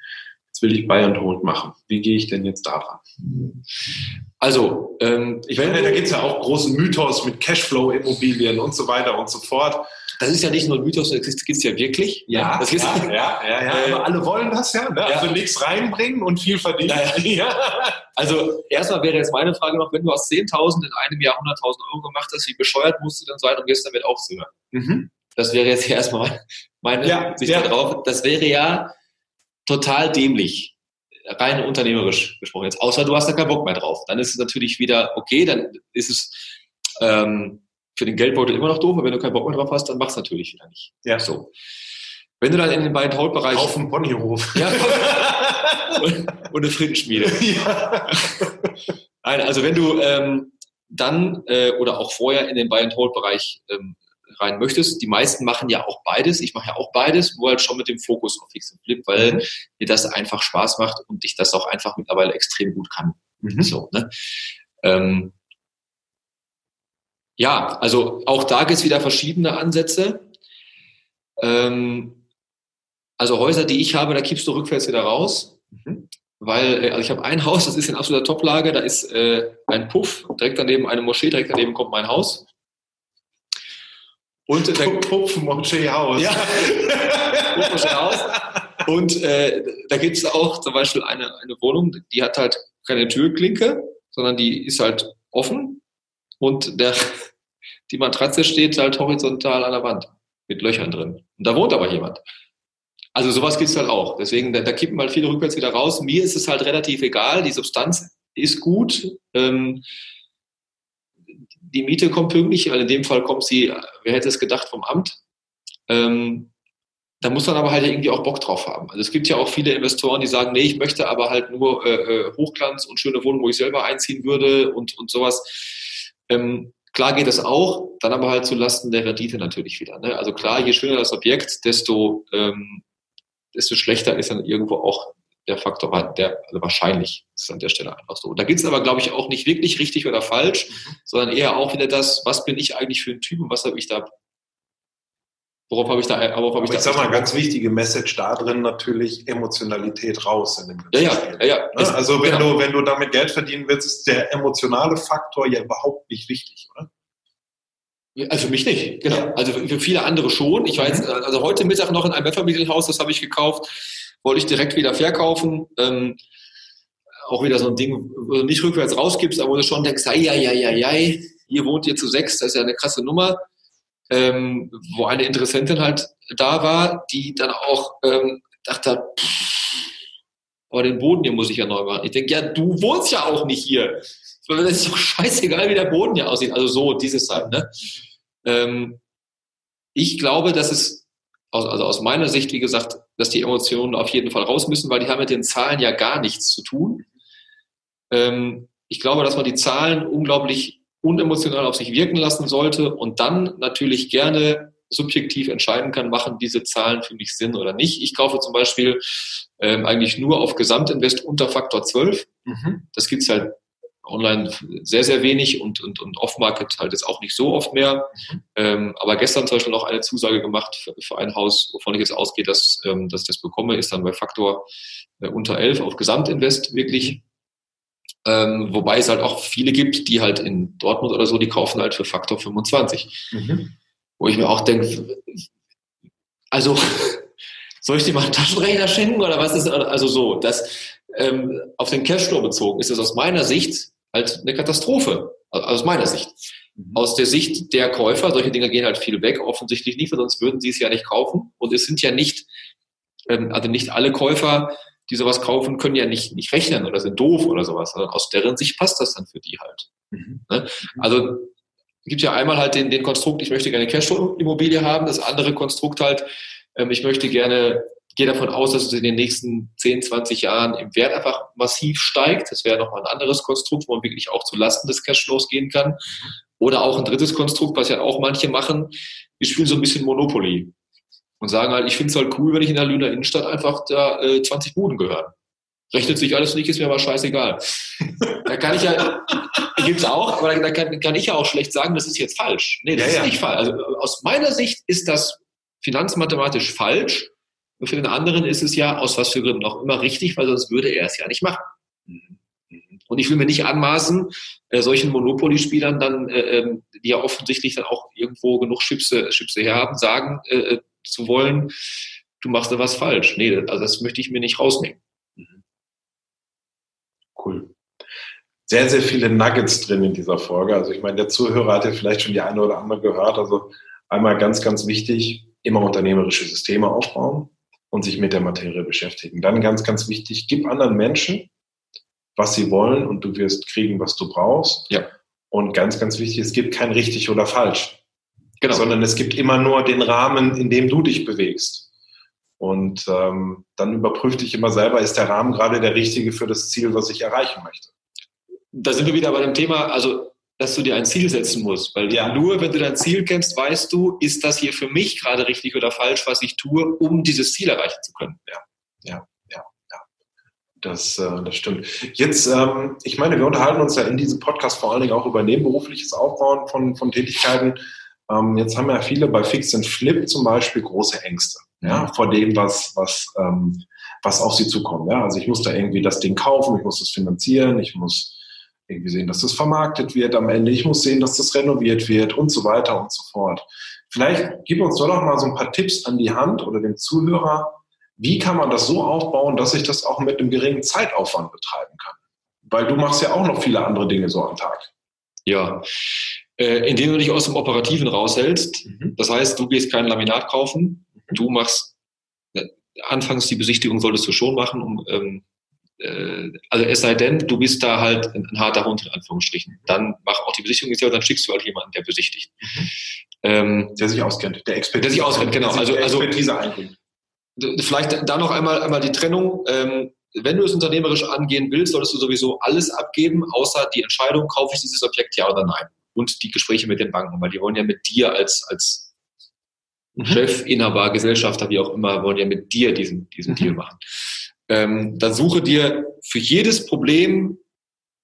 Jetzt will ich and Hold machen. Wie gehe ich denn jetzt da dran? Also, ich meine, da gibt es ja auch großen Mythos mit Cashflow-Immobilien und so weiter und so fort. Das ist ja nicht nur ein Mythos, das gibt es ja wirklich. Ja, das ja, ja, ja, ja, ja. alle wollen das ja. Ne? Also nichts reinbringen und viel verdienen. Ja, also erstmal wäre jetzt meine Frage noch, wenn du aus 10.000 in einem Jahr 100.000 Euro gemacht hast, wie bescheuert musst du denn sein, um jetzt damit aufzuhören? Mhm. Das wäre jetzt erstmal meine ja, Sicht darauf. Das wäre ja total dämlich rein unternehmerisch gesprochen jetzt, außer du hast da keinen Bock mehr drauf. Dann ist es natürlich wieder okay, dann ist es ähm, für den Geldbeutel immer noch doof, aber wenn du keinen Bock mehr drauf hast, dann mach's natürlich wieder nicht. Ja. So. Wenn du dann in den beiden Hautbereich. Auf dem Ponyhof. Ja. und, und eine Frittenschmiede. Ja. Nein, also wenn du ähm, dann äh, oder auch vorher in den Buy and Hold Bereich ähm, rein möchtest, die meisten machen ja auch beides. Ich mache ja auch beides, nur halt schon mit dem Fokus auf Fix und Flip, weil mhm. mir das einfach Spaß macht und ich das auch einfach mittlerweile extrem gut kann. Mhm. So, ne? Ähm, Ja, also auch da gibt es wieder verschiedene Ansätze. Ähm, also Häuser, die ich habe, da kippst du rückwärts wieder raus. Mhm. Weil, äh, also ich habe ein Haus, das ist in absoluter Toplage, da ist äh, ein Puff, direkt daneben eine Moschee, direkt daneben kommt mein Haus. Und der Puff Moschee Haus. Ja. Haus. Und äh, da gibt es auch zum Beispiel eine, eine Wohnung, die hat halt keine Türklinke, sondern die ist halt offen und der, die Matratze steht halt horizontal an der Wand mit Löchern drin. Und da wohnt aber jemand. Also sowas gibt's halt auch. Deswegen, da, da kippen halt viele rückwärts wieder raus. Mir ist es halt relativ egal. Die Substanz ist gut. Ähm, die Miete kommt pünktlich, weil in dem Fall kommt sie, wer hätte es gedacht, vom Amt. Ähm, da muss man aber halt irgendwie auch Bock drauf haben. Also es gibt ja auch viele Investoren, die sagen, nee, ich möchte aber halt nur äh, äh Hochglanz und schöne Wohnungen, wo ich selber einziehen würde und, und sowas. Ähm, klar geht das auch, dann aber halt zu Lasten der Rendite natürlich wieder. Ne? Also klar, je schöner das Objekt, desto, ähm, desto schlechter ist dann irgendwo auch der Faktor, der also wahrscheinlich ist an der Stelle einfach so. Da gibt es aber, glaube ich, auch nicht wirklich richtig oder falsch, mhm. sondern eher auch wieder das, was bin ich eigentlich für ein Typ und was habe ich da Worauf habe ich da, worauf habe ich, ich da sag mal, ganz wichtige Message da drin natürlich Emotionalität raus in dem Ja, ja, ja, ja. Ne? Also wenn genau. du, wenn du damit Geld verdienen willst, ist der emotionale Faktor ja überhaupt nicht wichtig, oder? Also für mich nicht, genau. Ja. Also für viele andere schon. Ich war jetzt, mhm. also heute Mittag noch in einem Mehrfamilienhaus, das habe ich gekauft, wollte ich direkt wieder verkaufen. Ähm, auch wieder so ein Ding, wo du nicht rückwärts rausgibst, aber wo du schon denkst, ja, ja, ja, ja, hier wohnt ihr zu sechs, das ist ja eine krasse Nummer ähm, wo eine Interessentin halt da war, die dann auch ähm, dachte, pff, aber den Boden hier muss ich ja neu machen. Ich denke, ja, du wohnst ja auch nicht hier. Das ist doch scheißegal, wie der Boden hier aussieht. Also so, dieses halt, ne? Ähm, ich glaube, dass es, also aus meiner Sicht, wie gesagt, dass die Emotionen auf jeden Fall raus müssen, weil die haben mit den Zahlen ja gar nichts zu tun. Ähm, ich glaube, dass man die Zahlen unglaublich unemotional auf sich wirken lassen sollte und dann natürlich gerne subjektiv entscheiden kann, machen diese Zahlen für mich Sinn oder nicht. Ich kaufe zum Beispiel ähm, eigentlich nur auf Gesamtinvest unter Faktor 12. Mhm. Das gibt's halt online sehr, sehr wenig und, und, und Off-Market halt jetzt auch nicht so oft mehr. Mhm. Ähm, aber gestern zum Beispiel noch eine Zusage gemacht für, für ein Haus, wovon ich jetzt ausgehe, dass, ähm, dass ich das bekomme, ist dann bei Faktor äh, unter 11 auf Gesamtinvest wirklich ähm, wobei es halt auch viele gibt, die halt in Dortmund oder so, die kaufen halt für Faktor 25. Mhm. Wo ich mir auch denke, also soll ich dir mal einen Taschenrechner schenken oder was ist, also so, das ähm, auf den Cashflow bezogen ist es aus meiner Sicht halt eine Katastrophe, aus meiner Sicht. Mhm. Aus der Sicht der Käufer, solche Dinge gehen halt viel weg, offensichtlich nicht, weil sonst würden sie es ja nicht kaufen. Und es sind ja nicht, ähm, also nicht alle Käufer die sowas kaufen, können ja nicht, nicht rechnen oder sind doof oder sowas. Also aus deren Sicht passt das dann für die halt. Mhm. Ne? Also gibt ja einmal halt den, den Konstrukt, ich möchte gerne Cashflow-Immobilie haben, das andere Konstrukt halt, ähm, ich möchte gerne, gehe davon aus, dass es in den nächsten 10, 20 Jahren im Wert einfach massiv steigt. Das wäre nochmal ein anderes Konstrukt, wo man wirklich auch zu Lasten des Cashflows gehen kann. Oder auch ein drittes Konstrukt, was ja auch manche machen, wir spielen so ein bisschen Monopoly und sagen halt, ich finde es halt cool, wenn ich in der Lüner Innenstadt einfach da äh, 20 Buden gehören. Rechnet sich alles nicht, ist mir aber scheißegal. da kann ich ja, gibt's auch, aber da kann, kann, ich ja auch schlecht sagen, das ist jetzt falsch. Nee, das ja, ist ja. nicht falsch. Also aus meiner Sicht ist das finanzmathematisch falsch. Und für den anderen ist es ja aus was für Gründen auch immer richtig, weil sonst würde er es ja nicht machen. Und ich will mir nicht anmaßen, äh, solchen Monopoly-Spielern dann, äh, ähm, die ja offensichtlich dann auch irgendwo genug Chipse, Chipse her haben, sagen, äh, äh zu wollen, du machst da was falsch. Nee, also das möchte ich mir nicht rausnehmen. Mhm. Cool. Sehr, sehr viele Nuggets drin in dieser Folge. Also ich meine, der Zuhörer hat ja vielleicht schon die eine oder andere gehört. Also einmal ganz, ganz wichtig, immer unternehmerische Systeme aufbauen und sich mit der Materie beschäftigen. Dann ganz, ganz wichtig, gib anderen Menschen, was sie wollen und du wirst kriegen, was du brauchst. Ja. Und ganz, ganz wichtig, es gibt kein richtig oder falsch. Genau. Sondern es gibt immer nur den Rahmen, in dem du dich bewegst. Und ähm, dann überprüf dich immer selber, ist der Rahmen gerade der richtige für das Ziel, was ich erreichen möchte. Da sind wir wieder bei dem Thema, also dass du dir ein Ziel setzen musst. Weil ja. nur wenn du dein Ziel kennst, weißt du, ist das hier für mich gerade richtig oder falsch, was ich tue, um dieses Ziel erreichen zu können. Ja, ja, ja, ja. Das, äh, das stimmt. Jetzt, ähm, ich meine, wir unterhalten uns ja in diesem Podcast vor allen Dingen auch über nebenberufliches Aufbauen von, von Tätigkeiten. Ähm, jetzt haben ja viele bei Fix and Flip zum Beispiel große Ängste ja, vor dem, was, was, ähm, was auf sie zukommt. Ja? Also ich muss da irgendwie das Ding kaufen, ich muss das finanzieren, ich muss irgendwie sehen, dass das vermarktet wird am Ende, ich muss sehen, dass das renoviert wird und so weiter und so fort. Vielleicht gib uns doch noch mal so ein paar Tipps an die Hand oder dem Zuhörer, wie kann man das so aufbauen, dass ich das auch mit einem geringen Zeitaufwand betreiben kann? Weil du machst ja auch noch viele andere Dinge so am Tag. Ja, äh, indem du dich aus dem Operativen raushältst. Mhm. Das heißt, du gehst kein Laminat kaufen, mhm. du machst äh, anfangs die Besichtigung solltest du schon machen, um ähm, äh, also es sei denn, du bist da halt ein, ein, harter Hund in Anführungsstrichen. Dann mach auch die Besichtigung, dann schickst du halt jemanden, der besichtigt. Mhm. Ähm, der sich auskennt, der Experte. Der sich auskennt, genau. Also, also Expertise einbringt. Vielleicht da noch einmal, einmal die Trennung. Ähm, wenn du es unternehmerisch angehen willst, solltest du sowieso alles abgeben, außer die Entscheidung, kaufe ich dieses Objekt ja oder nein. Und die Gespräche mit den Banken, weil die wollen ja mit dir als, als mhm. Chef, Inhaber, Gesellschafter, wie auch immer, wollen ja mit dir diesen, diesen mhm. Deal machen. Ähm, dann suche dir für jedes Problem,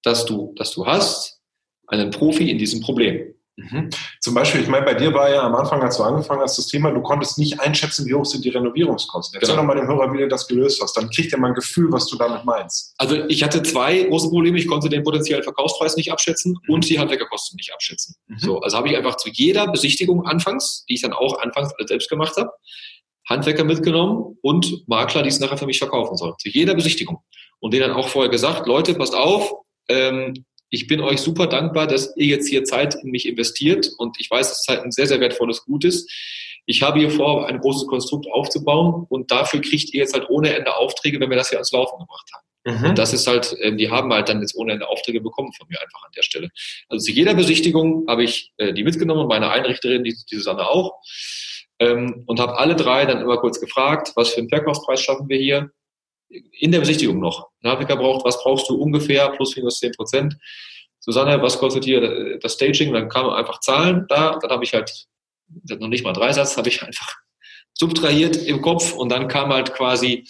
das du, das du hast, einen Profi in diesem Problem. Mhm. Zum Beispiel, ich meine, bei dir war ja am Anfang, als du angefangen hast, das Thema, du konntest nicht einschätzen, wie hoch sind die Renovierungskosten. Erzähl genau. doch mal dem Hörer, wie du das gelöst hast. Dann kriegt er mal ein Gefühl, was du damit meinst. Also ich hatte zwei große Probleme. Ich konnte den potenziellen Verkaufspreis nicht abschätzen mhm. und die Handwerkerkosten nicht abschätzen. Mhm. So, also habe ich einfach zu jeder Besichtigung anfangs, die ich dann auch anfangs selbst gemacht habe, Handwerker mitgenommen und Makler, die es nachher für mich verkaufen sollen. Zu jeder Besichtigung. Und denen dann auch vorher gesagt, Leute, passt auf, ähm, ich bin euch super dankbar, dass ihr jetzt hier Zeit in mich investiert und ich weiß, dass Zeit ein sehr, sehr wertvolles Gut ist. Ich habe hier vor, ein großes Konstrukt aufzubauen und dafür kriegt ihr jetzt halt ohne Ende Aufträge, wenn wir das hier ans Laufen gebracht haben. Mhm. Und das ist halt, ähm, die haben halt dann jetzt ohne Ende Aufträge bekommen von mir einfach an der Stelle. Also zu jeder Besichtigung habe ich äh, die mitgenommen meine Einrichterin, die, die Susanne auch, ähm, und habe alle drei dann immer kurz gefragt, was für einen Verkaufspreis schaffen wir hier? in der Besichtigung noch. Ein Handwerker braucht, was brauchst du ungefähr, plus minus 10 Prozent. Susanne, was kostet hier das Staging? Dann kamen einfach Zahlen da, dann habe ich halt, noch nicht mal drei Satz, habe ich einfach subtrahiert im Kopf und dann kam halt quasi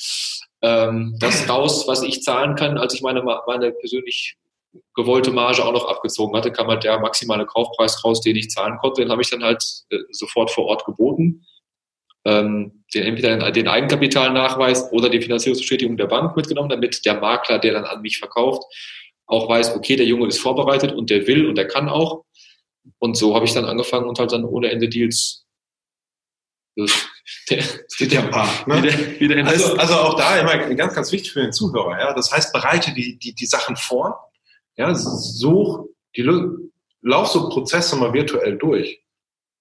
ähm, das raus, was ich zahlen kann, als ich meine, meine persönlich gewollte Marge auch noch abgezogen hatte, kam halt der maximale Kaufpreis raus, den ich zahlen konnte. Den habe ich dann halt äh, sofort vor Ort geboten ähm, den, entweder den Eigenkapitalnachweis oder die Finanzierungsbestätigung der Bank mitgenommen, damit der Makler, der dann an mich verkauft, auch weiß, okay, der Junge ist vorbereitet und der will und der kann auch. Und so habe ich dann angefangen und halt dann ohne Ende Deals. Der, der Part, ne? wieder, wieder also, also auch da immer ganz, ganz wichtig für den Zuhörer. Ja? Das heißt, bereite die, die, die Sachen vor. Ja? Such die, lauf so Prozesse mal virtuell durch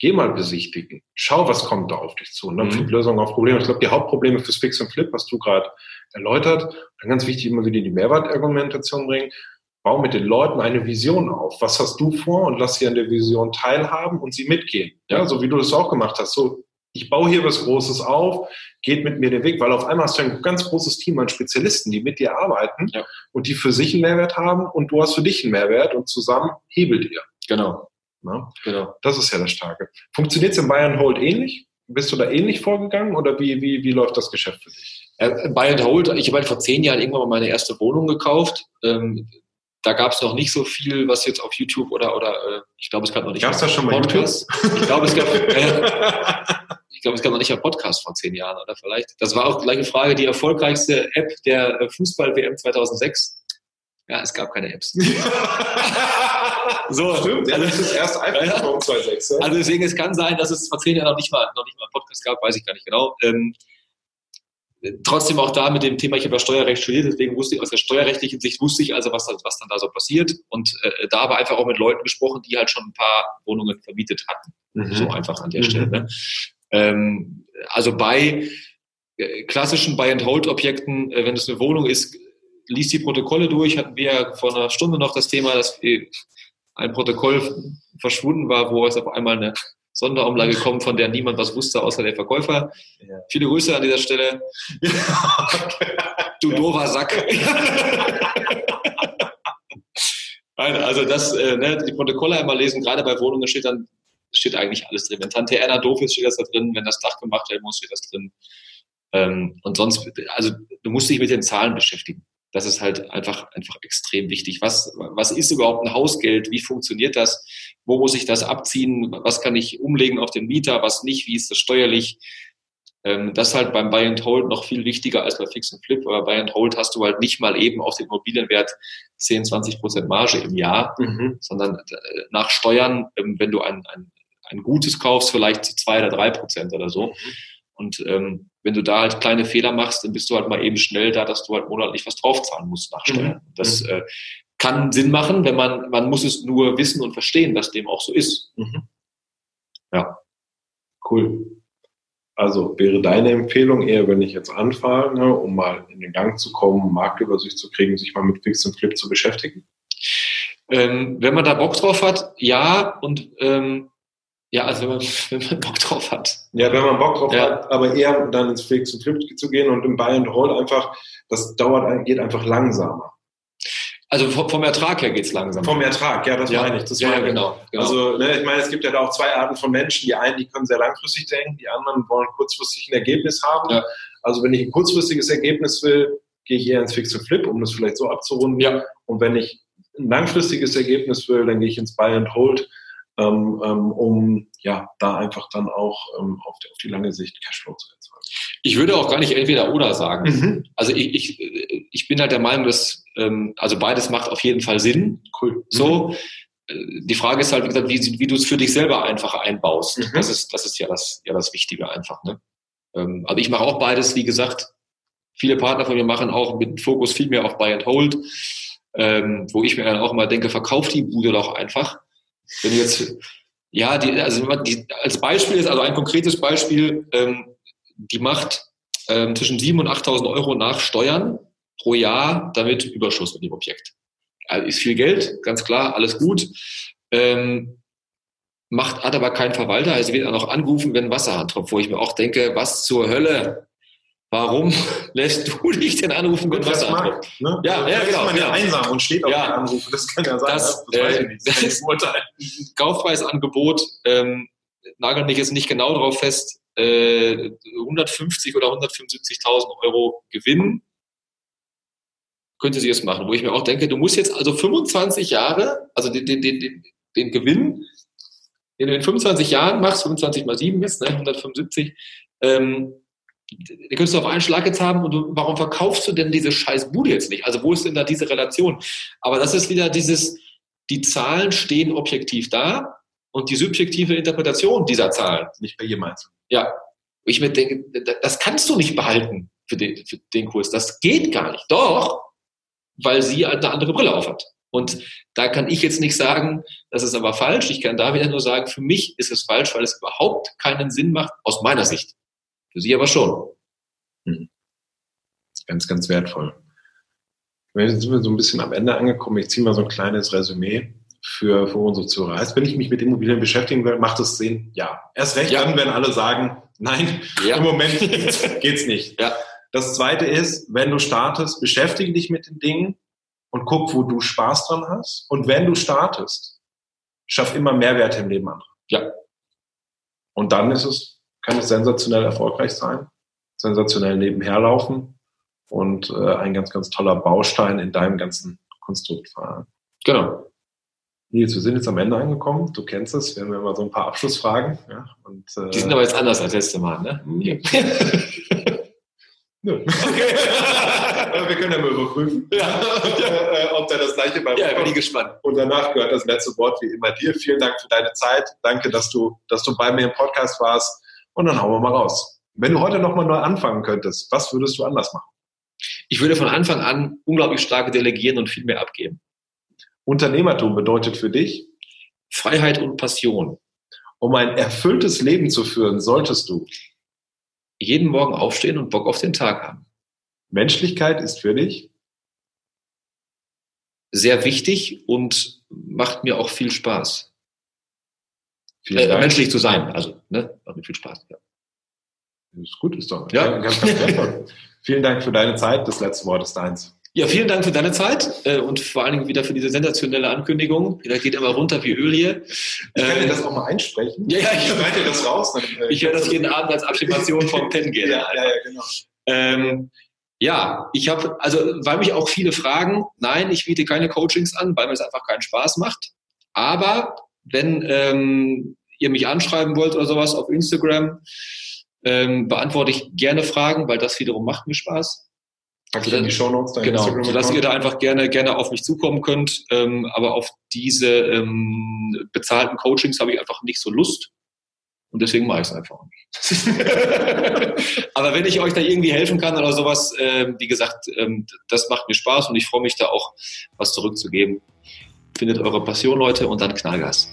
geh mal besichtigen. Schau, was kommt da auf dich zu. Und dann mhm. find Lösungen auf Probleme. Ich glaube, die Hauptprobleme fürs Fix und Flip, was du gerade erläutert, dann ganz wichtig, immer wieder die Mehrwertargumentation bringen. Bau mit den Leuten eine Vision auf. Was hast du vor? Und lass sie an der Vision teilhaben und sie mitgehen. Ja, so wie du das auch gemacht hast. So, ich baue hier was Großes auf, geht mit mir den Weg, weil auf einmal hast du ein ganz großes Team an Spezialisten, die mit dir arbeiten ja. und die für sich einen Mehrwert haben und du hast für dich einen Mehrwert und zusammen hebelt ihr. Genau. Ne? Genau. Das ist ja das Starke. Funktioniert es in Bayern Hold ähnlich? Bist du da ähnlich vorgegangen oder wie, wie, wie läuft das Geschäft für dich? Äh, Bayern Hold, ich habe halt vor zehn Jahren irgendwann mal meine erste Wohnung gekauft. Ähm, da gab es noch nicht so viel, was jetzt auf YouTube oder, oder äh, ich glaube, es gab noch nicht. Gab es da schon mal Podcast? Ich glaube, es gab. Äh, ich glaube, es gab noch nicht einen Podcast vor zehn Jahren oder vielleicht. Das war auch gleich eine Frage, die erfolgreichste App der äh, Fußball-WM 2006. Ja, es gab keine Apps. so, Stimmt, ja, das ist erst iPhone ja. 2.6. Ja? Also deswegen, es kann sein, dass es vor zehn Jahren noch nicht mal, noch nicht mal einen Podcast gab, weiß ich gar nicht genau. Ähm, trotzdem auch da mit dem Thema, ich habe ja Steuerrecht studiert, deswegen wusste ich aus der steuerrechtlichen Sicht, wusste ich also, was, was dann da so passiert. Und äh, da aber einfach auch mit Leuten gesprochen, die halt schon ein paar Wohnungen vermietet hatten. Mhm. So einfach an der mhm. Stelle. Ne? Ähm, also bei äh, klassischen Buy-and-Hold-Objekten, äh, wenn es eine Wohnung ist, liest die Protokolle durch, hatten wir vor einer Stunde noch das Thema, dass ein Protokoll verschwunden war, wo es auf einmal eine Sonderumlage kommt, von der niemand was wusste, außer der Verkäufer. Ja. Viele Grüße an dieser Stelle. du doofer Sack. Nein, also das, äh, ne, die Protokolle einmal lesen, gerade bei Wohnungen steht dann steht eigentlich alles drin. Wenn Tante Erna doof ist, steht das da drin. Wenn das Dach gemacht werden muss, steht das drin. Ähm, und sonst, also du musst dich mit den Zahlen beschäftigen. das ist halt einfach, einfach extrem wichtig. Was, was ist überhaupt ein Hausgeld? Wie funktioniert das? Wo muss ich das abziehen? Was kann ich umlegen auf den Mieter? Was nicht? Wie ist das steuerlich? Ähm, das ist halt beim Buy and Hold noch viel wichtiger als bei Fix and Flip. Aber Buy and Hold hast du halt nicht mal eben auf den Immobilienwert 10, 20 Prozent Marge im Jahr, mhm. sondern äh, nach Steuern, ähm, wenn du ein, ein, ein gutes kaufst, vielleicht zwei oder drei Prozent oder so. Mhm. Und ähm, wenn du da halt kleine Fehler machst, dann bist du halt mal eben schnell da, dass du halt monatlich was draufzahlen musst nach Steuern. Mhm. Das äh, kann Sinn machen, wenn man, man muss es nur wissen und verstehen, dass dem auch so ist. Mhm. Ja. Cool. Also wäre deine Empfehlung eher, wenn ich jetzt anfange, ne, um mal in den Gang zu kommen, Marktübersicht zu kriegen, sich mal mit Fix und Flip zu beschäftigen? Ähm, wenn man da Bock drauf hat, ja. Und ähm, ja, also wenn man, wenn man Bock drauf hat. Ja, wenn man Bock drauf ja. hat, aber eher dann ins Fix und Flip zu gehen und im Buy and Hold einfach, das dauert, geht einfach langsamer. Also vom Ertrag her geht's langsam. Vom Ertrag, ja, das ja. meine ich. Das ja, meine genau, genau. Also, ne, ich meine, es gibt ja da auch zwei Arten von Menschen. Die einen, die können sehr langfristig denken, die anderen wollen kurzfristig ein Ergebnis haben. Ja. Also wenn ich ein kurzfristiges Ergebnis will, gehe ich eher ins Fix und Flip, um das vielleicht so abzurunden. Ja. Und wenn ich ein langfristiges Ergebnis will, dann gehe ich ins Buy and Hold um ja da einfach dann auch ähm, auf, die, auf die lange Sicht Cashflow zu erzeugen. Ich würde auch gar nicht entweder oder sagen. Mhm. Also ich, ich, ich bin halt der Meinung, dass ähm, also beides macht auf jeden Fall Sinn. Cool. So. Mhm. Äh, die Frage ist halt, wie, gesagt, wie, wie du es für dich selber einfach einbaust. Mhm. Das ist, das ist ja das, ja das Wichtige einfach. Ne? Ähm, also ich mache auch beides, wie gesagt. Viele Partner von mir machen auch mit Fokus viel mehr auf Buy and Hold, ähm, wo ich mir dann auch mal denke, verkauf die Bude doch einfach wenn jetzt, ja, die, also die, als Beispiel ist, also ein konkretes Beispiel, ähm, die macht ähm, zwischen 7.000 und 8.000 Euro nach Steuern pro Jahr damit Überschuss mit dem Objekt. Also ist viel Geld, ganz klar, alles gut. Ähm, macht, hat aber keinen Verwalter, also wird auch noch angerufen, wenn Wasserhahn tropft, wo ich mir auch denke, was zur Hölle? Warum lässt du dich denn anrufen, wenn Wasser mag, ne? Ja, also, ja, genau. Ist man ja, ja einsam und steht auf ja. den Anrufen. Das kann ja sein. Das, das, weiß ich nicht. Das, das ist Kaufpreisangebot. Ähm, nagelt mich jetzt nicht genau darauf fest. Äh, 150 oder 175.000 Euro Gewinn könnte sie es machen. Wo ich mir auch denke, du musst jetzt also 25 Jahre, also den, den, den, den Gewinn, den du in 25 Jahren machst, 25 mal 7 ist, ne, 175, ähm, den könntest du auf einen Schlag jetzt haben und du, warum verkaufst du denn diese scheiß Bude jetzt nicht? Also wo ist denn da diese Relation? Aber das ist wieder dieses, die Zahlen stehen objektiv da und die subjektive Interpretation dieser Zahlen. Nicht bei jedem Einzelnen. Ja. Ich mir denke, das kannst du nicht behalten für den, für den Kurs. Das geht gar nicht. Doch, weil sie halt eine andere Brille aufhat. Und da kann ich jetzt nicht sagen, das ist aber falsch. Ich kann da wieder nur sagen, für mich ist es falsch, weil es überhaupt keinen Sinn macht, aus meiner Sicht. Für sie aber schon. Hm. Ganz, ganz wertvoll. Jetzt sind wir so ein bisschen am Ende angekommen. Ich ziehe mal so ein kleines Resümee für, für unsere Zuhörer. Heißt, wenn ich mich mit Immobilien beschäftigen will, macht es Sinn? Ja. Erst recht ja. dann, wenn alle sagen, nein, ja. im Moment geht's nicht. Ja. Das zweite ist, wenn du startest, beschäftige dich mit den Dingen und guck, wo du Spaß dran hast. Und wenn du startest, schaff immer Mehrwert im Leben anderer. Ja. Und dann ist es kann es sensationell erfolgreich sein, sensationell nebenherlaufen und äh, ein ganz, ganz toller Baustein in deinem ganzen Konstrukt fahren. Genau. Nils, wir sind jetzt am Ende angekommen. Du kennst es. Wir haben ja immer so ein paar Abschlussfragen. Ja, und, äh, Die sind aber jetzt anders als letzte Mal, ne? Hm. Nö. Okay. wir können ja mal überprüfen, ja. Äh, ob da das gleiche bei Ja, bin ich gespannt. Und danach gehört das letzte Wort wie immer dir. Vielen Dank für deine Zeit. Danke, dass du, dass du bei mir im Podcast warst. Und dann hauen wir mal raus. Wenn du heute nochmal neu anfangen könntest, was würdest du anders machen? Ich würde von Anfang an unglaublich stark delegieren und viel mehr abgeben. Unternehmertum bedeutet für dich? Freiheit und Passion. Um ein erfülltes Leben zu führen, solltest du jeden Morgen aufstehen und Bock auf den Tag haben. Menschlichkeit ist für dich? Sehr wichtig und macht mir auch viel Spaß äh, menschlich zu sein. Also, ne, macht mir viel Spaß. Ja. Das ist gut, ist doch. Ja. Ganz, ganz wertvoll. vielen Dank für deine Zeit. Das letzte Wort ist deins. Ja, vielen Dank für deine Zeit äh, und vor allen Dingen wieder für diese sensationelle Ankündigung. Da geht immer runter wie Öl hier. Ich kann dir äh, das auch mal einsprechen. Ja, ja, ich schneide dir das raus. Dann, äh, ich höre das jeden Abend als Affirmation vom Pen gehen. ja, ja, ja, genau. Ähm, Ja, ich habe, also weil mich auch viele fragen, nein, ich biete keine Coachings an, weil mir es einfach keinen Spaß macht. Aber wenn ähm, ihr mich anschreiben wollt oder sowas auf Instagram, ähm, beantworte ich gerne Fragen, weil das wiederum macht mir Spaß. Ich in die Show Notes, genau, sodass ihr da einfach gerne gerne auf mich zukommen könnt. Ähm, aber auf diese ähm, bezahlten Coachings habe ich einfach nicht so Lust. Und deswegen mache ich es einfach nicht. aber wenn ich euch da irgendwie helfen kann oder sowas, äh, wie gesagt, ähm, das macht mir Spaß und ich freue mich da auch, was zurückzugeben. Findet eure Passion, Leute, und dann Knallgas.